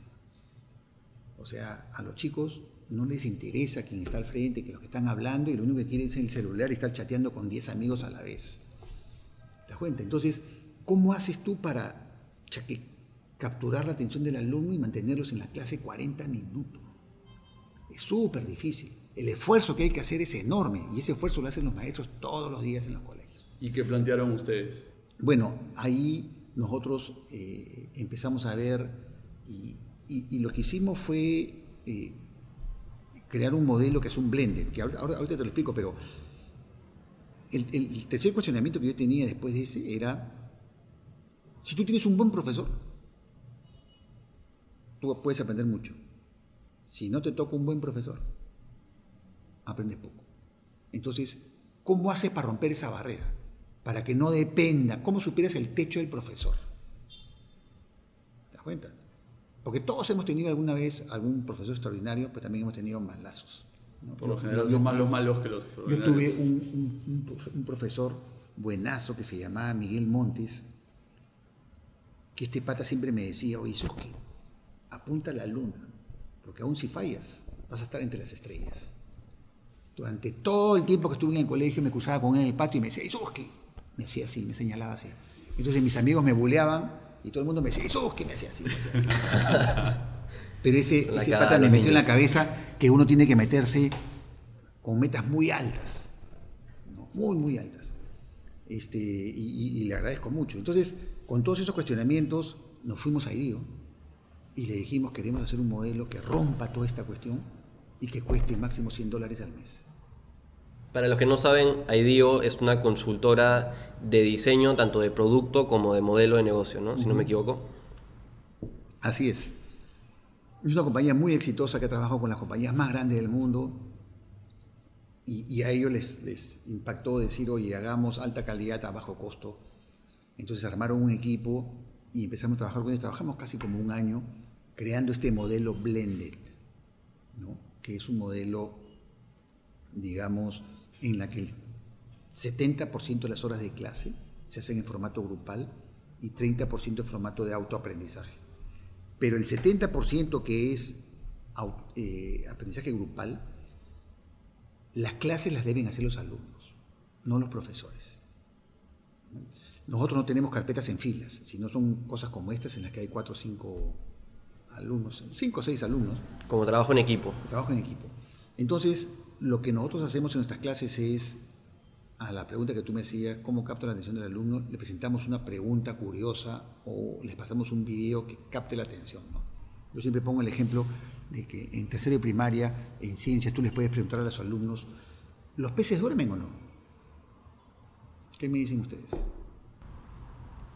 O sea, a los chicos no les interesa quién está al frente, que los que están hablando, y lo único que quieren es el celular y estar chateando con 10 amigos a la vez. ¿Te das cuenta? Entonces, ¿cómo haces tú para capturar la atención del alumno y mantenerlos en la clase 40 minutos? Es súper difícil. El esfuerzo que hay que hacer es enorme y ese esfuerzo lo hacen los maestros todos los días en los colegios. ¿Y qué plantearon ustedes? Bueno, ahí nosotros eh, empezamos a ver y, y- y lo que hicimos fue eh, crear un modelo que es un blended, que ahora, ahorita te lo explico, pero el- el tercer cuestionamiento que yo tenía después de ese era, si tú tienes un buen profesor, tú puedes aprender mucho. Si no te toca un buen profesor, aprendes poco. Entonces, ¿cómo haces para romper esa barrera? Para que no dependa, ¿cómo superas el techo del profesor? ¿Te das cuenta? Porque todos hemos tenido alguna vez algún profesor extraordinario, pero también hemos tenido malazos. ¿no? Por lo Yo- general yo- son más los malos que los yo extraordinarios. tuve un, un profesor buenazo que se llamaba Miguel Montes, que este pata siempre me decía, oye, Suski, apunta a la luna, porque aún si fallas, vas a estar entre las estrellas. Durante todo el tiempo que estuve en el colegio me cruzaba con él en el patio y me decía, Suski, me hacía así, me señalaba así. Entonces mis amigos me buleaban y todo el mundo me decía, Suski, me hacía así, me hacía así. Pero ese, La ese pata me metió en la cabeza que uno tiene que meterse con metas muy altas, ¿no? muy, muy altas. Este, y, y- y le agradezco mucho. Entonces, con todos esos cuestionamientos, nos fuimos a IRIO y le dijimos, queremos hacer un modelo que rompa toda esta cuestión y que cueste máximo 100 dólares al mes. Para los que no saben, IDEO es una consultora de diseño tanto de producto como de modelo de negocio, ¿no? Si no me equivoco. Así es. Es una compañía muy exitosa que ha trabajado con las compañías más grandes del mundo y, y a ellos les, les impactó decir, oye, hagamos alta calidad a bajo costo. Entonces armaron un equipo y empezamos a trabajar con ellos. Trabajamos casi como un año creando este modelo blended, ¿no? Que es un modelo, digamos, en la que el 70% de las horas de clase se hacen en formato grupal y 30% en formato de autoaprendizaje. Pero el 70% que es eh, aprendizaje grupal, las clases las deben hacer los alumnos, no los profesores. Nosotros no tenemos carpetas en filas, sino son cosas como estas en las que hay cuatro o cinco alumnos, cinco o seis alumnos, Como trabajo en equipo. trabajo en equipo. Entonces, lo que nosotros hacemos en nuestras clases es, a la pregunta que tú me decías, ¿cómo capta la atención del alumno? Le presentamos una pregunta curiosa o les pasamos un video que capte la atención. ¿no? Yo siempre pongo el ejemplo de que en tercero de primaria, en ciencias, tú les puedes preguntar a los alumnos, ¿los peces duermen o no? ¿Qué me dicen ustedes?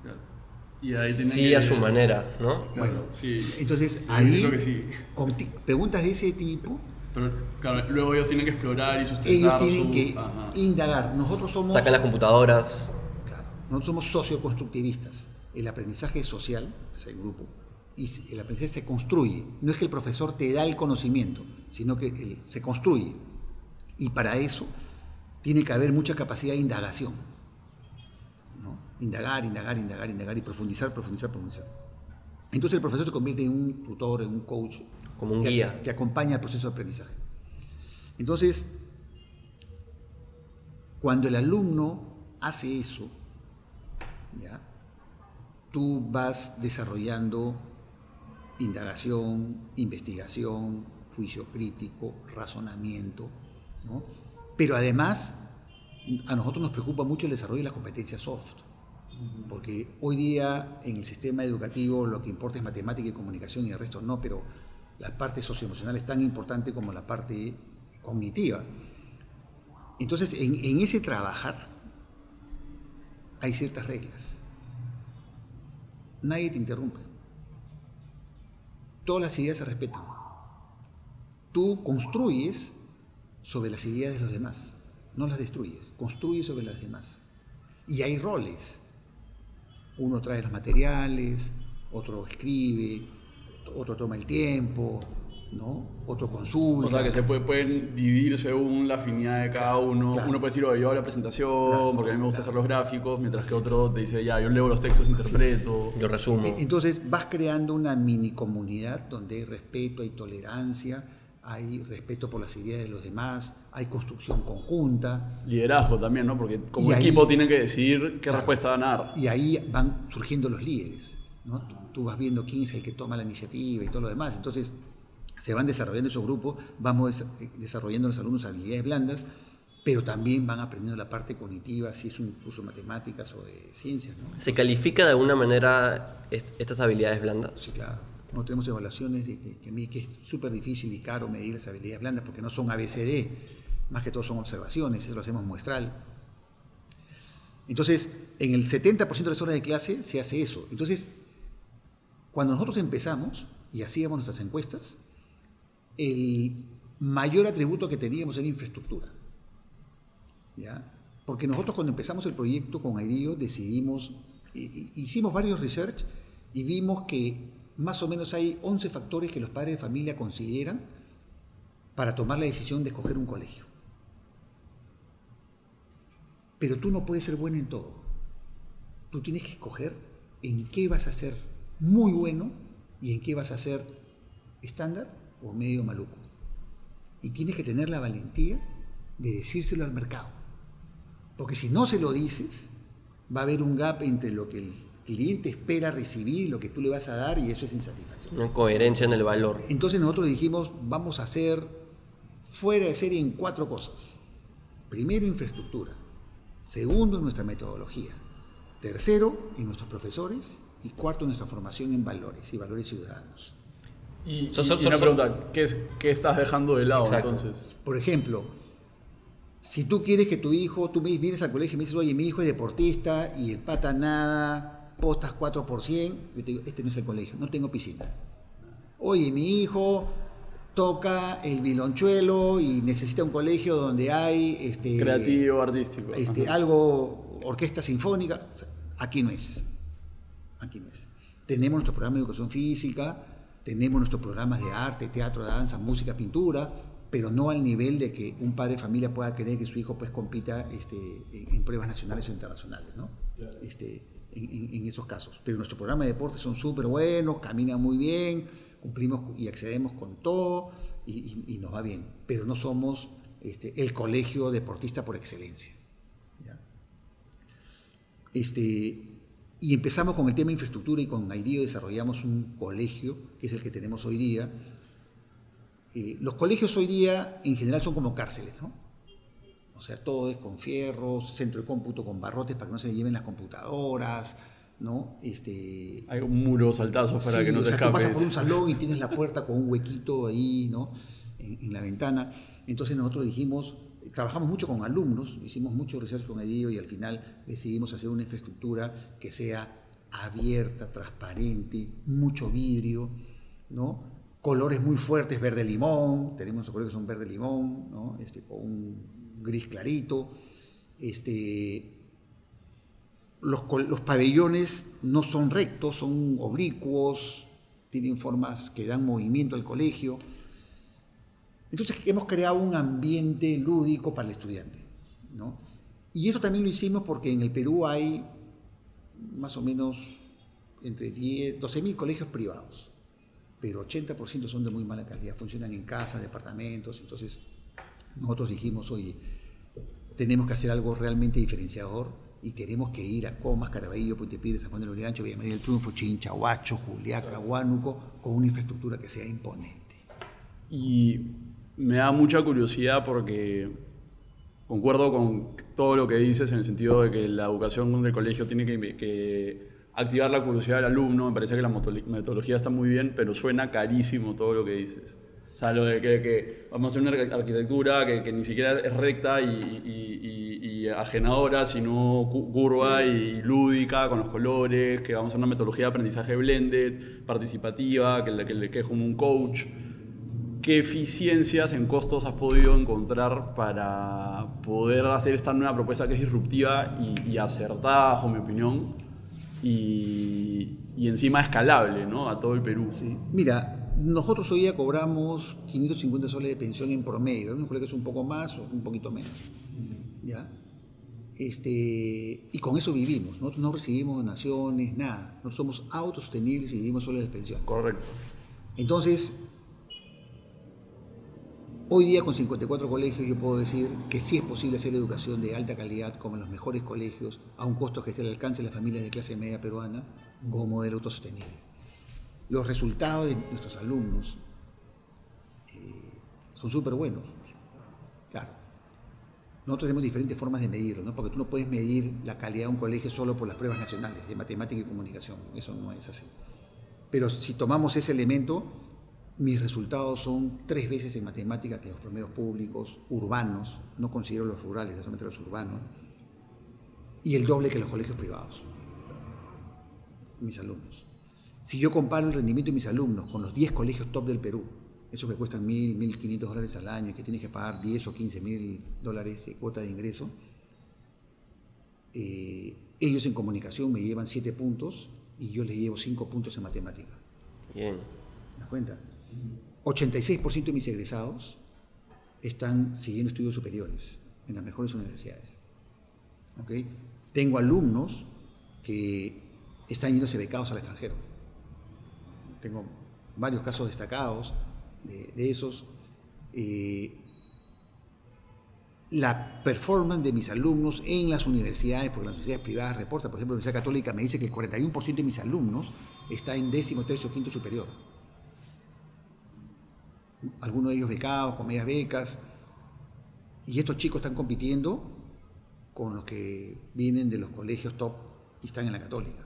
Claro. Y ahí tienen Sí, que- a su manera, ¿no? Claro, sí. Entonces, ahí, creo que sí. con ti- preguntas de ese tipo, Pero claro, luego ellos tienen que explorar y sustentar Ellos tienen su- que Ajá. indagar. Nosotros somos... Sacan las computadoras. Claro, nosotros somos socioconstructivistas. El aprendizaje es social, es el grupo, y el aprendizaje se construye. No es que el profesor te da el conocimiento, sino que el- se construye. Y para eso tiene que haber mucha capacidad de indagación. Indagar, indagar, indagar, indagar y profundizar, profundizar, profundizar. Entonces el profesor se convierte en un tutor, en un coach. Como un que- guía. Que acompaña el proceso de aprendizaje. Entonces, cuando el alumno hace eso, ¿ya? tú vas desarrollando indagación, investigación, juicio crítico, razonamiento, ¿no? pero además a nosotros nos preocupa mucho el desarrollo de las competencias soft, porque hoy día en el sistema educativo lo que importa es matemática y comunicación y el resto no, pero la parte socioemocional es tan importante como la parte cognitiva. Entonces, en, ese trabajar hay ciertas reglas. Nadie te interrumpe. Todas las ideas se respetan. Tú construyes sobre las ideas de los demás, no las destruyes, construyes sobre las demás. Y hay roles. Uno trae los materiales, otro escribe, otro toma el tiempo, ¿no? Otro consulta. O sea, que se puede, pueden dividir según la afinidad de cada uno. claro. Uno puede decir, oye, yo hago la presentación, Claro, porque a mí me gusta claro. hacer los gráficos, mientras que otro te dice, ya, yo leo los textos, interpreto. Yo resumo. E- Entonces vas creando una mini comunidad donde hay respeto, hay tolerancia, hay respeto por las ideas de los demás, hay construcción conjunta Liderazgo también, ¿no? Porque como ahí- equipo tienen que decidir qué Claro. respuesta van a dar. y ahí van surgiendo los líderes. ¿no? Tú, tú vas viendo quién es el que toma la iniciativa y todo lo demás. Entonces se van desarrollando esos grupos, vamos des- eh, desarrollando los alumnos habilidades blandas, pero también van aprendiendo la parte cognitiva, si es un curso de matemáticas o de ciencias. ¿no? ¿Se califica de alguna manera es- estas habilidades blandas? Sí, claro. No tenemos evaluaciones que, es súper difícil y caro medir las habilidades blandas porque no son ABCD, más que todo son observaciones, eso lo hacemos muestral. Entonces, en el 70% de las horas de clase se hace eso. Entonces, cuando nosotros empezamos y hacíamos nuestras encuestas, el mayor atributo que teníamos era infraestructura. ¿ya? Porque nosotros cuando empezamos el proyecto con IDEO decidimos, hicimos varios research y vimos que más o menos hay 11 factores que los padres de familia consideran para tomar la decisión de escoger un colegio. Pero tú no puedes ser bueno en todo. Tú tienes que escoger en qué vas a ser muy bueno y en qué vas a ser estándar o medio maluco. Y tienes que tener la valentía de decírselo al mercado. Porque si no se lo dices, va a haber un gap entre lo que el cliente espera recibir lo que tú le vas a dar y eso es insatisfacción. Una coherencia en el valor. Entonces nosotros dijimos, vamos a hacer fuera de serie en cuatro cosas. Primero, infraestructura. Segundo, nuestra metodología. Tercero, en nuestros profesores. Y cuarto, nuestra formación en valores y valores ciudadanos. Y, So- y- so- y so- una so- pregunta, ¿qué, es, ¿qué estás dejando de lado Exacto. entonces? Por ejemplo, si tú quieres que tu hijo, tú me vienes al colegio y me dices, oye, mi hijo es deportista y el pata nada, postas 4 por 100, yo te digo, este no es el colegio, no tengo piscina. Oye, mi hijo toca el vilonchuelo y necesita un colegio donde hay este, Creativo, artístico. este, Ajá. algo, orquesta sinfónica. O sea, Aquí no es. Aquí no es. Tenemos nuestro programa de educación física, tenemos nuestros programas de arte, teatro, danza, música, pintura, pero no al nivel de que un padre de familia pueda querer que su hijo pues compita este, en, en pruebas nacionales o internacionales, ¿no? Este, en, esos casos. Pero nuestros programas de deporte son súper buenos, caminan muy bien, cumplimos y accedemos con todo y, nos va bien. Pero no somos este, el colegio deportista por excelencia. Este, y empezamos con el tema de infraestructura y con IDEO desarrollamos un colegio, que es el que tenemos hoy día. Eh, los colegios hoy día en general son como cárceles, ¿no? O sea, todo es con fierros, centro de cómputo con barrotes para que no se lleven las computadoras, ¿no? Este, Hay muros altazos para Sí, que no o te sea, tú pasas por un escapes. salón y tienes la puerta con un huequito ahí, ¿no? En, en la ventana. Entonces nosotros dijimos, trabajamos mucho con alumnos, hicimos mucho research con ellos y al final decidimos hacer una infraestructura que sea abierta, transparente, mucho vidrio, ¿no? colores muy fuertes, verde limón, tenemos colores que son verde limón, ¿no? este, con un gris clarito. Este, los, los pabellones no son rectos, son oblicuos, tienen formas que dan movimiento al colegio. Entonces hemos creado un ambiente lúdico para el estudiante. ¿no? Y eso también lo hicimos porque en el Perú hay más o menos entre 10, 12 mil colegios privados, pero 80% son de muy mala calidad, funcionan en casas, departamentos, entonces nosotros dijimos, oye, tenemos que hacer algo realmente diferenciador y tenemos que ir a Comas, Caraballo, Puente Piedra, San Juan de Lurigancho, Villa María del Triunfo, Chincha, Huacho, Juliaca, Huánuco, con una infraestructura que sea imponente. Y me da mucha curiosidad porque concuerdo con todo lo que dices en el sentido de que la educación del colegio tiene que, activar la curiosidad del alumno. Me parece que la metodología está muy bien, pero suena carísimo todo lo que dices. O sea, lo de que, vamos a hacer una arquitectura que, ni siquiera es recta y, ajenadora, sino curva y lúdica con los colores, que vamos a hacer una metodología de aprendizaje blended, participativa, que, que, que es como un coach. ¿Qué eficiencias en costos has podido encontrar para poder hacer esta nueva propuesta que es disruptiva y, acertada, bajo mi opinión, y, encima escalable ¿no? a todo el Perú? Sí. Mira, nosotros hoy día cobramos 550 soles de pensión en promedio, ¿no? que es un poco más o un poquito menos. ¿ya? Este, y con eso vivimos, nosotros no recibimos donaciones, nada, nosotros somos autosostenibles y vivimos solo de pensión. Correcto. Entonces, Hoy día con 54 colegios yo puedo decir que sí es posible hacer educación de alta calidad como en los mejores colegios a un costo que esté al alcance de las familias de clase media peruana como modelo autosostenible. Los resultados de nuestros alumnos eh, son súper buenos. Claro, nosotros tenemos diferentes formas de medirlo, ¿no? porque tú no puedes medir la calidad de un colegio solo por las pruebas nacionales de matemática y comunicación, eso no es así. Pero si tomamos ese elemento, mis resultados son tres veces en matemática que los promedios públicos urbanos, no considero los rurales, solamente los urbanos, y el doble que los colegios privados, mis alumnos. Si yo comparo el rendimiento de mis alumnos con los 10 colegios top del Perú, esos que cuestan 1.000, 1.500 dólares al año y que tienes que pagar 10 o 15 mil dólares de cuota de ingreso, eh, ellos en comunicación me llevan 7 puntos y yo les llevo 5 puntos en matemática. Bien. ¿Me das cuenta? 86% de mis egresados están siguiendo estudios superiores en las mejores universidades. ¿Okay? Tengo alumnos que están yéndose becados al extranjero. Tengo varios casos destacados de, esos. Eh, la performance de mis alumnos en las universidades, porque las universidades privadas reportan, por ejemplo, la Universidad Católica me dice que el 41% de mis alumnos está en décimo, tercio, quinto superior algunos de ellos becados, con medias becas, y estos chicos están compitiendo con los que vienen de los colegios top y están en la católica.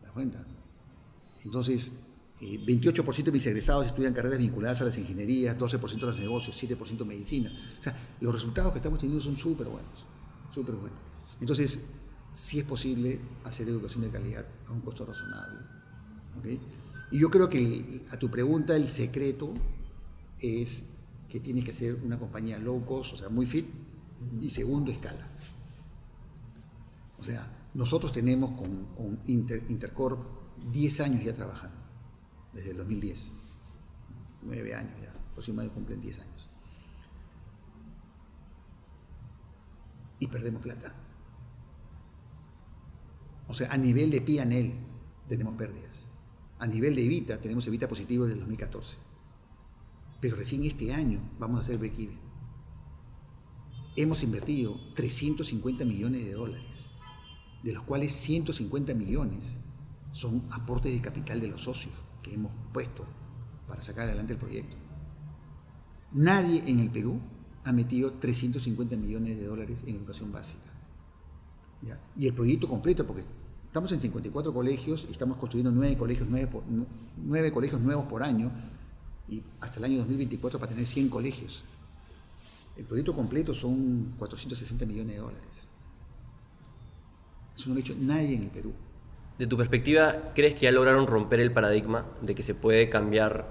¿Te das cuenta? Entonces, 28% eh, de mis egresados estudian carreras vinculadas a las ingenierías, 12% a los negocios, 7% medicina. O sea, los resultados que estamos teniendo son súper buenos, súper buenos. Entonces, sí es posible hacer educación de calidad a un costo razonable. Y yo creo que a tu pregunta, el secreto es que tienes que ser una compañía low cost, o sea, muy fit, y segundo, escala. O sea, nosotros tenemos con, Intercorp 10 años ya trabajando, desde el 2010. 9 años ya, próximo cumplen 10 años. Y perdemos plata. O sea, a nivel de P&L tenemos pérdidas. A nivel de Evita tenemos Evita positivo desde el 2014. Pero recién este año vamos a hacer break-even. Hemos invertido 350 millones de dólares, de los cuales 150 millones son aportes de capital de los socios que hemos puesto para sacar adelante el proyecto. Nadie en el Perú ha metido 350 millones de dólares en educación básica. Y el proyecto completo, porque estamos en 54 colegios y estamos construyendo 9 colegios, 9 colegios nuevos por año, y hasta el año 2024 para tener 100 colegios. El proyecto completo son 460 millones de dólares. Eso no lo ha hecho nadie en el Perú. De tu perspectiva, ¿crees que ya lograron romper el paradigma de que se puede cambiar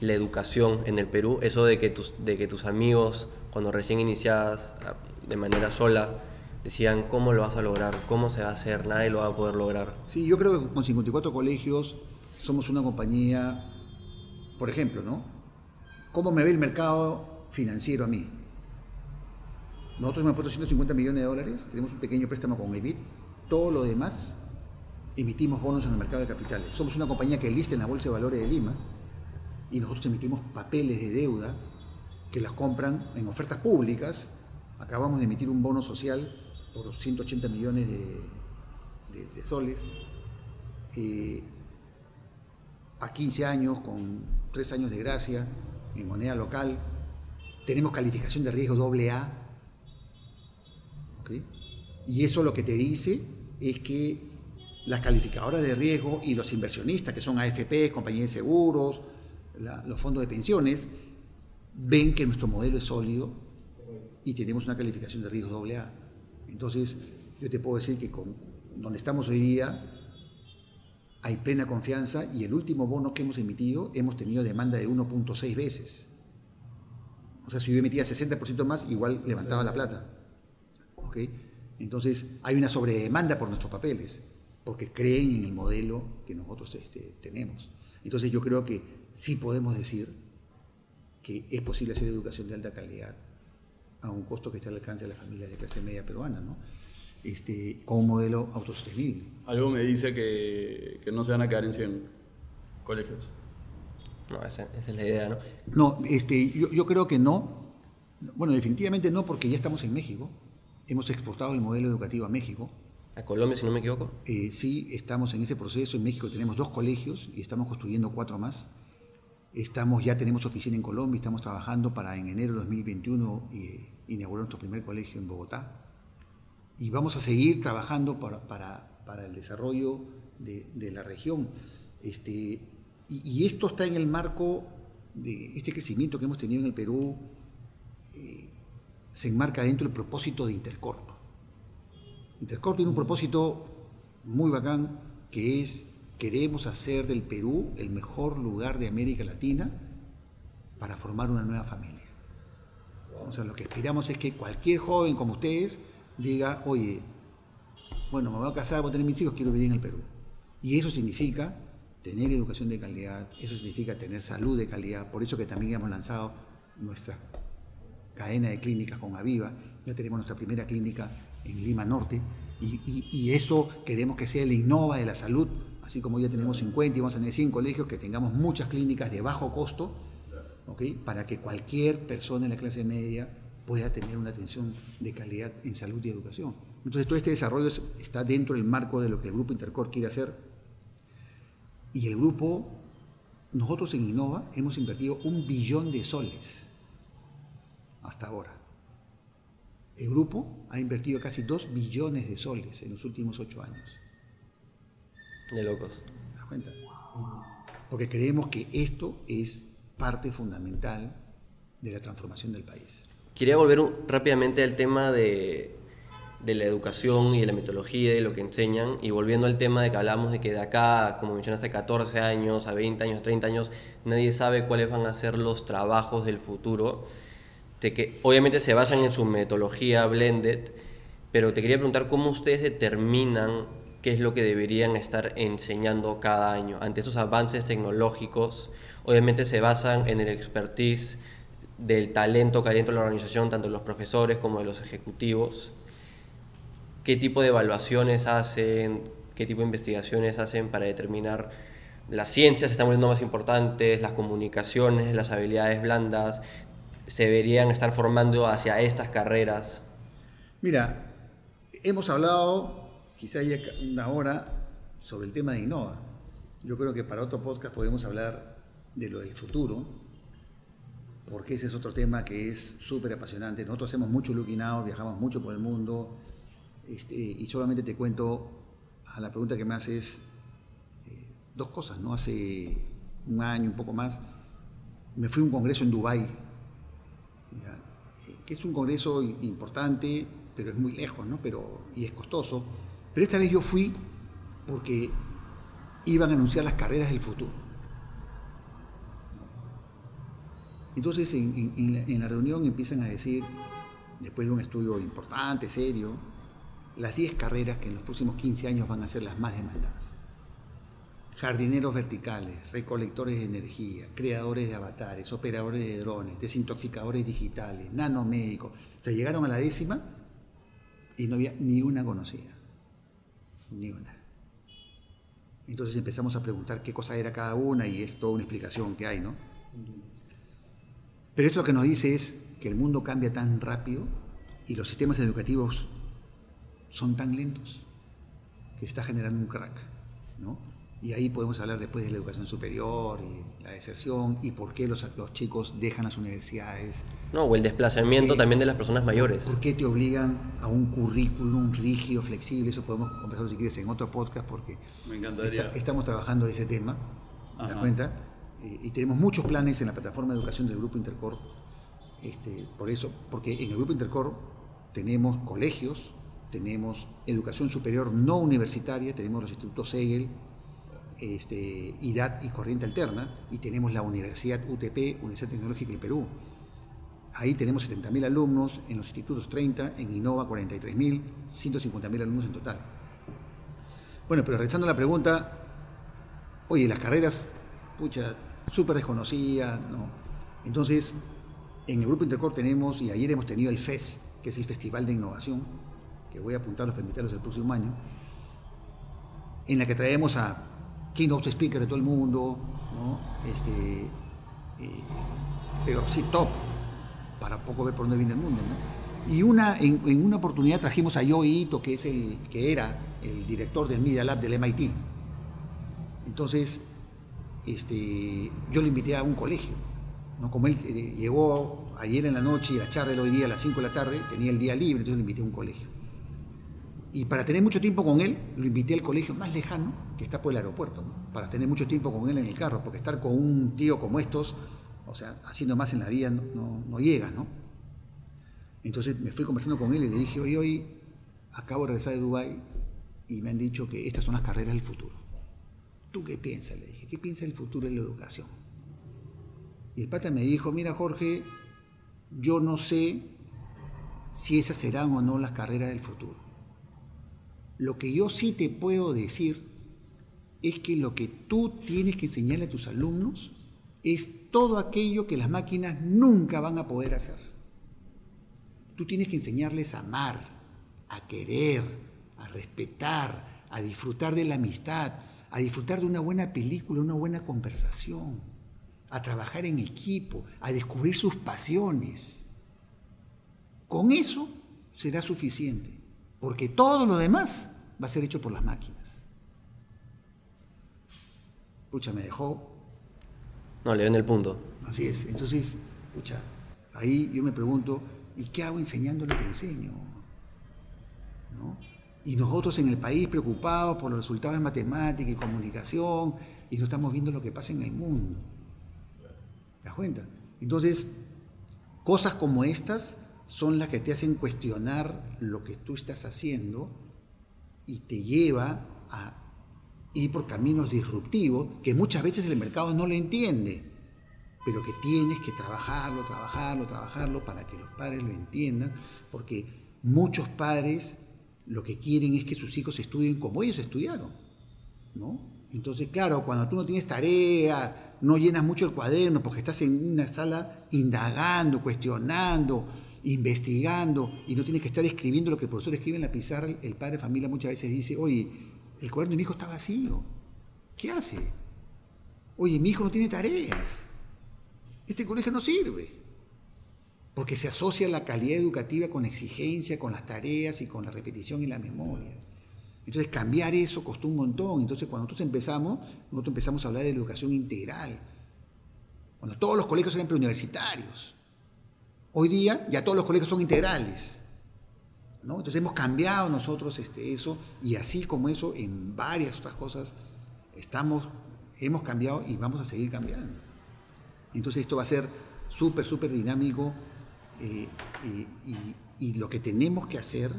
la educación en el Perú, eso de que tus, de que tus amigos, cuando recién iniciadas ah, de manera sola, decían, ¿cómo lo vas a lograr? ¿Cómo se va a hacer? Nadie lo va a poder lograr. Sí, yo creo que con 54 colegios somos una compañía, por ejemplo, ¿no? ¿Cómo me ve el mercado financiero a mí? Nosotros hemos puesto 150 millones de dólares, tenemos un pequeño préstamo con el BID, todo lo demás emitimos bonos en el mercado de capitales. Somos una compañía que lista en la Bolsa de Valores de Lima y nosotros emitimos papeles de deuda que las compran en ofertas públicas. Acabamos de emitir un bono social por 180 millones de, soles eh, a 15 años con 3 años de gracia en moneda local. Tenemos calificación de riesgo doble A. Y eso lo que te dice es que las calificadoras de riesgo y los inversionistas, que son AFP, compañías de seguros, los fondos de pensiones, ven que nuestro modelo es sólido y tenemos una calificación de riesgo AA. Entonces, yo te puedo decir que con donde estamos hoy día hay plena confianza y el último bono que hemos emitido hemos tenido demanda de 1.6 veces. O sea, si yo emitía 60% más, igual levantaba la plata. Entonces, hay una sobredemanda por nuestros papeles, porque creen en el modelo que nosotros este, tenemos. Entonces, yo creo que sí podemos decir que es posible hacer educación de alta calidad a un costo que esté al alcance de las familias de clase media peruana, ¿no? Este, con un modelo autosostenible. Algo me dice que, que no se van a quedar en 100 colegios. No, esa, es la idea, ¿no? No, este, yo, yo creo que no. Bueno, definitivamente no, porque ya estamos en México. Hemos exportado el modelo educativo a México. ¿A Colombia, si no me equivoco? Eh, sí, estamos en ese proceso. En México tenemos dos colegios y estamos construyendo cuatro más. Estamos, ya tenemos oficina en Colombia, estamos trabajando para en enero de 2021 eh, inaugurar nuestro primer colegio en Bogotá. Y vamos a seguir trabajando para, para, para el desarrollo de, de, la región. Este, y, esto está en el marco de este crecimiento que hemos tenido en el Perú, eh, se enmarca dentro del propósito de Intercorp. Intercorp tiene un propósito muy bacán que es queremos hacer del Perú el mejor lugar de América Latina para formar una nueva familia. O sea, lo que aspiramos es que cualquier joven como ustedes diga, oye, bueno, me voy a casar, voy a tener mis hijos, quiero vivir en el Perú. Y eso significa tener educación de calidad, eso significa tener salud de calidad, por eso que también hemos lanzado nuestra cadena de clínicas con Aviva, ya tenemos nuestra primera clínica en Lima Norte, y, eso queremos que sea el innova de la salud así como ya tenemos 50 y vamos a tener 100 colegios, que tengamos muchas clínicas de bajo costo, para que cualquier persona en la clase media pueda tener una atención de calidad en salud y educación. Entonces todo este desarrollo está dentro del marco de lo que el Grupo Intercor quiere hacer. Y el grupo, nosotros en Innova hemos invertido un billón de soles hasta ahora. El grupo ha invertido casi dos billones de soles en los últimos ocho años. De locos. ¿Te das cuenta? Porque creemos que esto es parte fundamental de la transformación del país. Quería volver rápidamente al tema de, de, la educación y de la metodología y de lo que enseñan, y volviendo al tema de que hablamos de que de acá, como mencionaste, 14 años, a 20 años, 30 años, nadie sabe cuáles van a ser los trabajos del futuro, de que obviamente se basan en su metodología blended, pero te quería preguntar cómo ustedes determinan qué es lo que deberían estar enseñando cada año. Ante esos avances tecnológicos, obviamente se basan en el expertise del talento que hay dentro de la organización, tanto de los profesores como de los ejecutivos. ¿Qué tipo de evaluaciones hacen? ¿Qué tipo de investigaciones hacen para determinar las ciencias están volviendo más importantes, las comunicaciones, las habilidades blandas, se deberían estar formando hacia estas carreras? Mira, hemos hablado quizá haya una hora sobre el tema de Innova. Yo creo que para otro podcast podemos hablar de lo del futuro, porque ese es otro tema que es súper apasionante. Nosotros hacemos mucho looking out, viajamos mucho por el mundo, este, y solamente te cuento a la pregunta que me haces eh, dos cosas, ¿no? Hace un año, un poco más, me fui a un congreso en Dubái, que es un congreso importante, pero es muy lejos, ¿no? Pero, y es costoso pero esta vez yo fui porque iban a anunciar las carreras del futuro. Entonces en, en la, en la reunión empiezan a decir, después de un estudio importante, serio, las 10 carreras que en los próximos 15 años van a ser las más demandadas. Jardineros verticales, recolectores de energía, creadores de avatares, operadores de drones, desintoxicadores digitales, nanomédicos. Se llegaron a la décima y no había ni una conocida. Ni una. Entonces empezamos a preguntar qué cosa era cada una y es toda una explicación que hay, ¿no? Pero eso lo que nos dice es que el mundo cambia tan rápido y los sistemas educativos son tan lentos que está generando un crack, ¿no? Y ahí podemos hablar después de la educación superior y la deserción y por qué los, los chicos dejan las universidades. No, o el desplazamiento ¿Por qué? también de las personas mayores. ¿Por qué te obligan a un currículum rígido, flexible? Eso podemos conversar si quieres en otro podcast porque Me encantaría. esta- estamos trabajando ese tema, ¿te das cuenta? Eh, y tenemos muchos planes en la plataforma de educación del Grupo Intercor. Este, por eso, porque en el Grupo Intercor tenemos colegios, tenemos educación superior no universitaria, tenemos los institutos Segel, este, IDAT y Corriente Alterna, y tenemos la Universidad UTP, Universidad Tecnológica del Perú. Ahí tenemos 70.000 alumnos, en los institutos 30, en Innova 43.000, 150.000 alumnos en total. Bueno, pero regresando a la pregunta, oye, las carreras, pucha, súper desconocidas, ¿no? Entonces, en el Grupo Intercor tenemos, y ayer hemos tenido el FES, que es el Festival de Innovación, que voy a apuntar los permitirlos el próximo año, en la que traemos a keynote speakers de todo el mundo, ¿no? Este, eh, pero sí top, para poco ver por dónde viene el mundo. ¿no? Y una, en, una oportunidad trajimos a Joe Ito, que, es el, que era el director del Media Lab del MIT. Entonces, este, yo lo invité a un colegio. ¿no? Como él eh, llegó ayer en la noche y a charla hoy día a las 5 de la tarde, tenía el día libre, entonces lo invité a un colegio. Y para tener mucho tiempo con él, lo invité al colegio más lejano, que está por el aeropuerto, para tener mucho tiempo con él en el carro, porque estar con un tío como estos, o sea, haciendo más en la vida no, no, no llega, ¿no? Entonces me fui conversando con él y le dije, hoy, hoy acabo de regresar de Dubái y me han dicho que estas son las carreras del futuro. ¿Tú qué piensas? Le dije, ¿qué piensas del futuro de la educación? Y el pata me dijo, mira Jorge, yo no sé si esas serán o no las carreras del futuro. Lo que yo sí te puedo decir es que lo que tú tienes que enseñarle a tus alumnos es todo aquello que las máquinas nunca van a poder hacer. Tú tienes que enseñarles a amar, a querer, a respetar, a disfrutar de la amistad, a disfrutar de una buena película, una buena conversación, a trabajar en equipo, a descubrir sus pasiones. Con eso será suficiente, porque todo lo demás va a ser hecho por las máquinas. Pucha, me dejó No, le ven el punto. Así es. Entonces, pucha, ahí yo me pregunto, ¿y qué hago enseñando lo que enseño? ¿No? Y nosotros en el país preocupados por los resultados de matemática y comunicación, y no estamos viendo lo que pasa en el mundo. ¿Te das cuenta? Entonces, cosas como estas son las que te hacen cuestionar lo que tú estás haciendo y te lleva a ir por caminos disruptivos que muchas veces el mercado no le entiende, pero que tienes que trabajarlo, trabajarlo, trabajarlo para que los padres lo entiendan, porque muchos padres lo que quieren es que sus hijos estudien como ellos estudiaron, ¿no? Entonces, claro, cuando tú no tienes tarea, no llenas mucho el cuaderno porque estás en una sala indagando, cuestionando, investigando y no tienes que estar escribiendo lo que el profesor escribe en la pizarra, el padre de familia muchas veces dice, oye, el cuaderno de mi hijo está vacío, ¿qué hace? Oye, mi hijo no tiene tareas, este colegio no sirve, porque se asocia la calidad educativa con exigencia, con las tareas y con la repetición y la memoria. Entonces cambiar eso costó un montón. Entonces cuando nosotros empezamos, nosotros empezamos a hablar de educación integral. Cuando todos los colegios eran preuniversitarios. Hoy día ya todos los colegios son integrales. ¿no? Entonces hemos cambiado nosotros este, eso y así como eso en varias otras cosas estamos, hemos cambiado y vamos a seguir cambiando. Entonces esto va a ser súper, súper dinámico eh, y, y lo que tenemos que hacer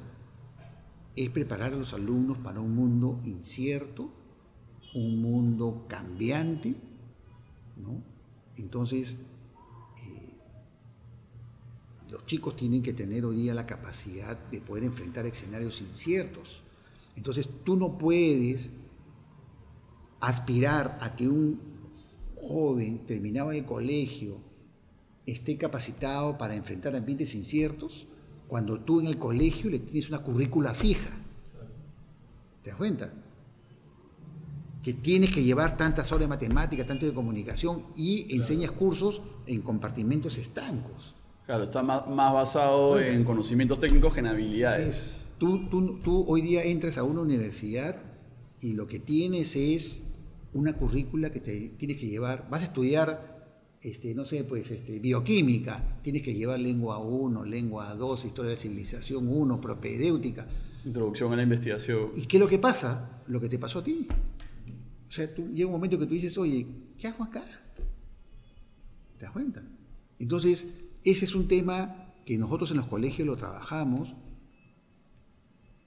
es preparar a los alumnos para un mundo incierto, un mundo cambiante, ¿no? Entonces, los chicos tienen que tener hoy día la capacidad de poder enfrentar escenarios inciertos. Entonces tú no puedes aspirar a que un joven terminado el colegio esté capacitado para enfrentar ambientes inciertos cuando tú en el colegio le tienes una currícula fija. ¿Te das cuenta? Que tienes que llevar tantas horas de matemática, tanto de comunicación y enseñas cursos en compartimentos estancos. Claro, está más, más basado en conocimientos técnicos que en habilidades. Tú, tú, tú hoy día entras a una universidad y lo que tienes es una currícula que te tienes que llevar. Vas a estudiar este, no sé, pues este, bioquímica, tienes que llevar lengua 1, lengua 2, historia de la civilización 1, propedéutica. Introducción a la investigación. ¿Y qué es lo que pasa? Lo que te pasó a ti. O sea, tú, llega un momento que tú dices, oye, ¿qué hago acá? ¿Te das cuenta? Entonces, ese es un tema que nosotros en los colegios lo trabajamos.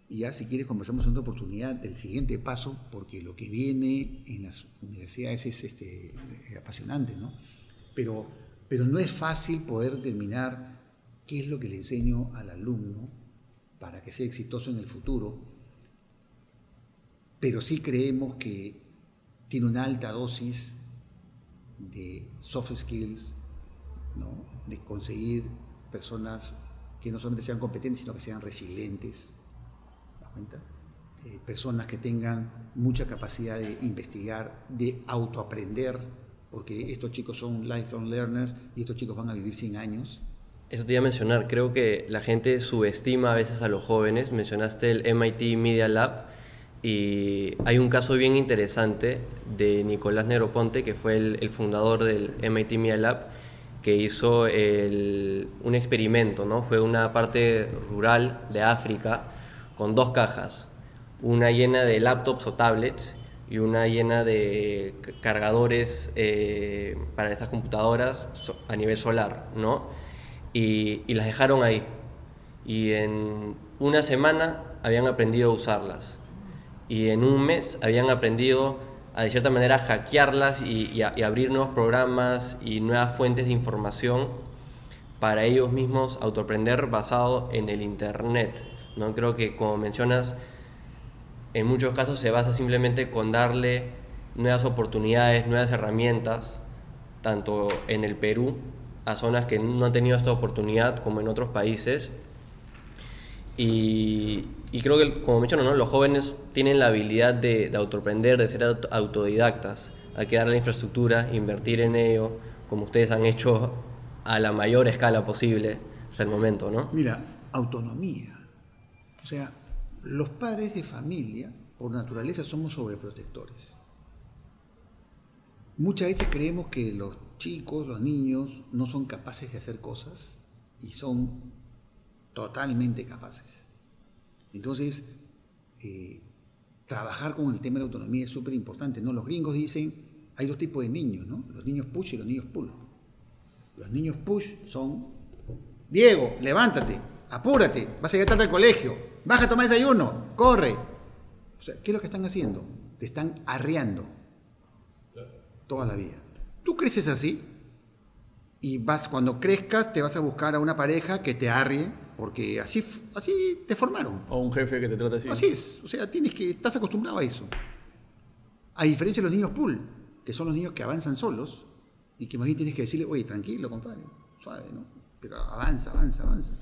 Y ya si quieres conversamos en otra oportunidad del siguiente paso, porque lo que viene en las universidades es este, apasionante, ¿no? pero, pero no es fácil poder determinar qué es lo que le enseño al alumno para que sea exitoso en el futuro, pero sí creemos que tiene una alta dosis de soft skills, ¿no? De conseguir personas que no solamente sean competentes, sino que sean resilientes, cuenta? Eh, personas que tengan mucha capacidad de investigar, de autoaprender, porque estos chicos son lifelong learners y estos chicos van a vivir 100 años. Eso te iba a mencionar, creo que la gente subestima a veces a los jóvenes, mencionaste el MIT Media Lab y hay un caso bien interesante de Nicolás Neroponte, que fue el, fundador del MIT Media Lab, que hizo un experimento, ¿no? fue una parte rural de África con dos cajas, una llena de laptops o tablets y una llena de cargadores eh, para estas computadoras a nivel solar, ¿no? Y, las dejaron ahí. Y en una semana habían aprendido a usarlas. Y en un mes habían aprendido a, de cierta manera, hackearlas y, abrir nuevos programas y nuevas fuentes de información para ellos mismos autoaprender basado en el Internet. ¿no? Creo que, como mencionas, en muchos casos se basa simplemente con darle nuevas oportunidades, nuevas herramientas, tanto en el Perú, a zonas que no han tenido esta oportunidad como en otros países. Y, creo que, como menciono, ¿no? los jóvenes tienen la habilidad de, de autoaprender, de ser autodidactas. Hay que darle la infraestructura, invertir en ello, como ustedes han hecho a la mayor escala posible hasta el momento, ¿no? Mira, autonomía. O sea, los padres de familia, por naturaleza, somos sobreprotectores. Muchas veces creemos que los chicos, los niños, no son capaces de hacer cosas y son totalmente capaces. Entonces, eh, trabajar con el tema de la autonomía es súper importante. ¿no? Los gringos dicen, hay dos tipos de niños, ¿no? los niños push y los niños pull. Los niños push son, Diego, levántate, apúrate, vas a llegar tarde al colegio, baja a tomar desayuno, corre. O sea, ¿qué es lo que están haciendo? Te están arreando toda la vida. Tú creces así y vas, cuando crezcas, te vas a buscar a una pareja que te arrie, porque así, así te formaron. O un jefe que te trata así. Así es, o sea, tienes que, estás acostumbrado a eso. A diferencia de los niños pool, que son los niños que avanzan solos y que más bien tienes que decirle, oye, tranquilo, compadre, suave, ¿no? Pero avanza, avanza, avanza.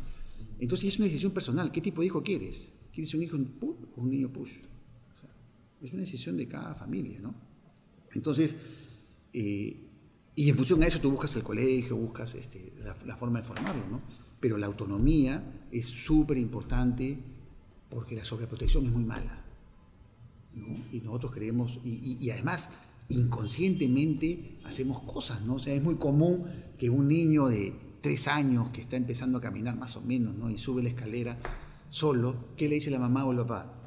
Entonces es una decisión personal. ¿Qué tipo de hijo quieres? ¿Quieres un hijo pull o un niño push? es una decisión de cada familia, ¿no? Entonces, eh, y en función a eso tú buscas el colegio, buscas este, la, forma de formarlo, ¿no? Pero la autonomía es súper importante porque la sobreprotección es muy mala. ¿no? Y nosotros creemos, y, y, además inconscientemente hacemos cosas, ¿no? O sea, es muy común que un niño de tres años que está empezando a caminar más o menos, ¿no? Y sube la escalera solo, ¿qué le dice la mamá o el papá?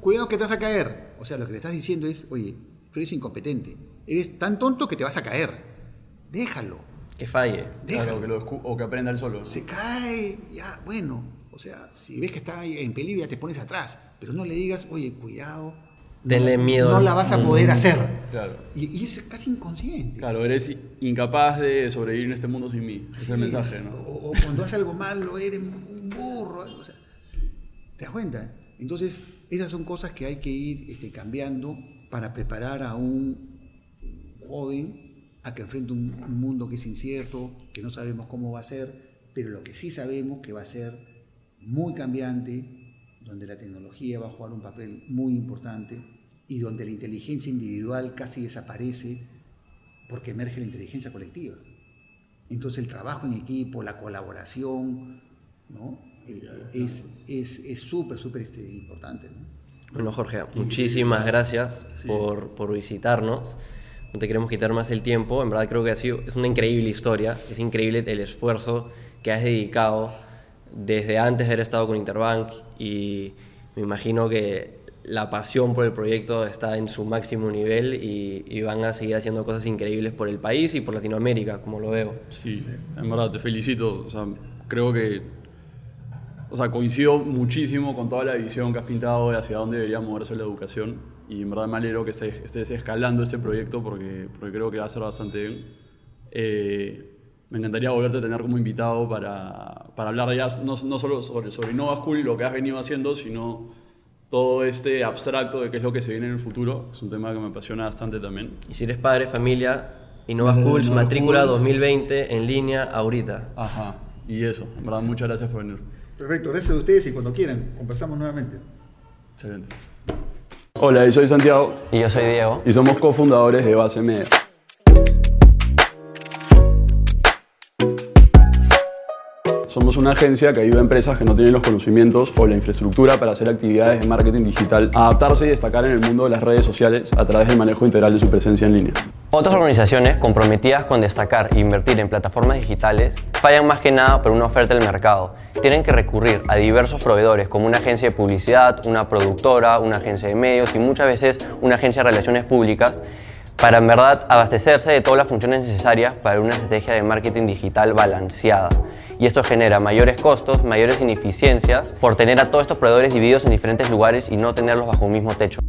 Cuidado que te vas a caer. O sea, lo que le estás diciendo es, oye, tú eres incompetente. Eres tan tonto que te vas a caer. Déjalo. Que falle. Déjalo. o que aprenda él solo. Se cae, ya, bueno. O sea, si ves que está en peligro, ya te pones atrás. Pero no le digas, oye, cuidado, Denle miedo. No la vas a poder hacer. Y, es casi inconsciente. Claro, eres incapaz de sobrevivir en este mundo sin mí. es el mensaje, ¿no? O, o cuando haces algo malo eres un burro. O sea, ¿Te das cuenta? Entonces, esas son cosas que hay que ir este, cambiando para preparar a un joven a que enfrente un, un mundo que es incierto, que no sabemos cómo va a ser, pero lo que sí sabemos que va a ser muy cambiante, donde la tecnología va a jugar un papel muy importante y donde la inteligencia individual casi desaparece porque emerge la inteligencia colectiva. Entonces el trabajo en equipo, la colaboración, ¿no? Eh, es es súper, súper este, importante. ¿no? Bueno, Jorge, muchísimas gracias por, por, visitarnos. No te queremos quitar más el tiempo. En verdad creo que ha sido, es una increíble historia. Es increíble el esfuerzo que has dedicado desde antes de haber estado con Interbank y me imagino que la pasión por el proyecto está en su máximo nivel y, van a seguir haciendo cosas increíbles por el país y por Latinoamérica, como lo veo. Sí, en verdad, te felicito. O sea, creo que o sea, coincido muchísimo con toda la visión que has pintado de hacia dónde debería moverse la educación y en verdad me alegro que estés, escalando este proyecto porque, porque creo que va a ser bastante bien. Eh, me encantaría volverte a tener como invitado para, para hablar ya no, no, solo sobre, sobre Innova School, lo que has venido haciendo, sino todo este abstracto de qué es lo que se viene en el futuro. Es un tema que me apasiona bastante también. Y si eres padre, familia, Innova Schools, matrícula 2020 en línea ahorita. Ajá, y eso. En verdad, muchas gracias por venir. Perfecto, gracias a ustedes y cuando quieran, conversamos nuevamente. Excelente. Hola, yo soy Santiago. Y yo soy Diego. Y somos cofundadores de Base Media. Somos una agencia que ayuda a empresas que no tienen los conocimientos o la infraestructura para hacer actividades de marketing digital, a adaptarse y destacar en el mundo de las redes sociales a través del manejo integral de su presencia en línea. Otras organizaciones comprometidas con destacar e invertir en plataformas digitales fallan más que nada por una oferta del mercado. Tienen que recurrir a diversos proveedores como una agencia de publicidad, una productora, una agencia de medios y muchas veces una agencia de relaciones públicas para en verdad abastecerse de todas las funciones necesarias para una estrategia de marketing digital balanceada y esto genera mayores costos, mayores ineficiencias por tener a todos estos proveedores divididos en diferentes lugares y no tenerlos bajo un mismo techo.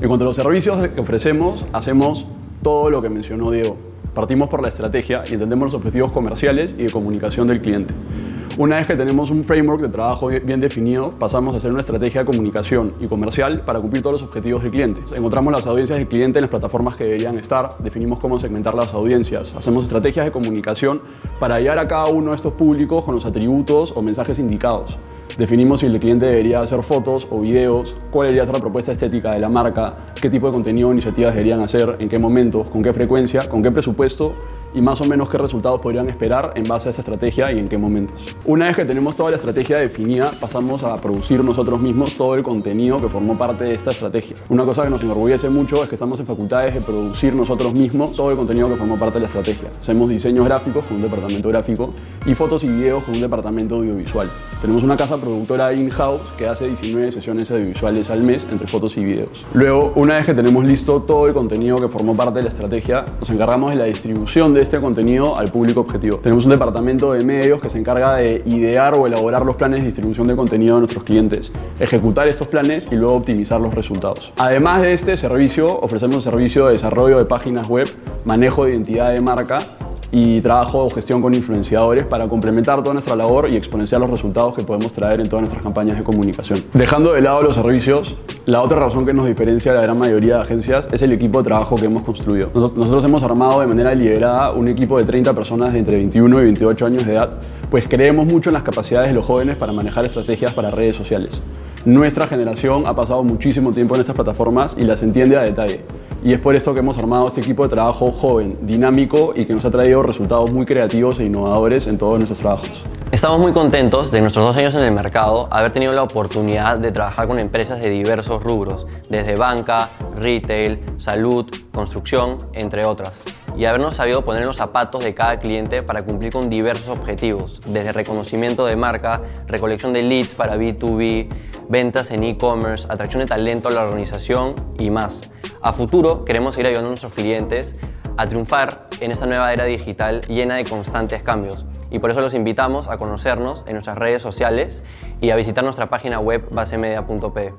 En cuanto a los servicios que ofrecemos, hacemos todo lo que mencionó Diego. Partimos por la estrategia y entendemos los objetivos comerciales y de comunicación del cliente. Una vez que tenemos un framework de trabajo bien definido, pasamos a hacer una estrategia de comunicación y comercial para cumplir todos los objetivos del cliente. Encontramos las audiencias del cliente en las plataformas que deberían estar, definimos cómo segmentar las audiencias, hacemos estrategias de comunicación para hallar a cada uno de estos públicos con los atributos o mensajes indicados. Definimos si el cliente debería hacer fotos o videos, cuál debería ser la propuesta estética de la marca, qué tipo de contenido o iniciativas deberían hacer, en qué momentos, con qué frecuencia, con qué presupuesto y más o menos qué resultados podrían esperar en base a esa estrategia y en qué momentos. Una vez que tenemos toda la estrategia definida, pasamos a producir nosotros mismos todo el contenido que formó parte de esta estrategia. Una cosa que nos enorgullece mucho es que estamos en facultades de producir nosotros mismos todo el contenido que formó parte de la estrategia. Hacemos diseños gráficos con un departamento gráfico y fotos y videos con un departamento audiovisual. Tenemos una casa productora in-house que hace 19 sesiones audiovisuales al mes entre fotos y videos. Luego, una vez que tenemos listo todo el contenido que formó parte de la estrategia, nos encargamos de la distribución de este contenido al público objetivo. Tenemos un departamento de medios que se encarga de idear o elaborar los planes de distribución de contenido de nuestros clientes, ejecutar estos planes y luego optimizar los resultados. Además de este servicio, ofrecemos un servicio de desarrollo de páginas web, manejo de identidad de marca y trabajo o gestión con influenciadores para complementar toda nuestra labor y exponenciar los resultados que podemos traer en todas nuestras campañas de comunicación. Dejando de lado los servicios, la otra razón que nos diferencia de la gran mayoría de agencias es el equipo de trabajo que hemos construido. Nosotros hemos armado de manera liderada un equipo de 30 personas de entre 21 y 28 años de edad, pues creemos mucho en las capacidades de los jóvenes para manejar estrategias para redes sociales. Nuestra generación ha pasado muchísimo tiempo en estas plataformas y las entiende a detalle. Y es por esto que hemos armado este equipo de trabajo joven, dinámico y que nos ha traído resultados muy creativos e innovadores en todos nuestros trabajos. Estamos muy contentos de nuestros dos años en el mercado haber tenido la oportunidad de trabajar con empresas de diversos rubros, desde banca, retail, salud, construcción, entre otras, y habernos sabido poner los zapatos de cada cliente para cumplir con diversos objetivos, desde reconocimiento de marca, recolección de leads para B2B, ventas en e-commerce, atracción de talento a la organización y más. A futuro queremos ir ayudando a nuestros clientes a triunfar en esta nueva era digital llena de constantes cambios. Y por eso los invitamos a conocernos en nuestras redes sociales y a visitar nuestra página web basemedia.p.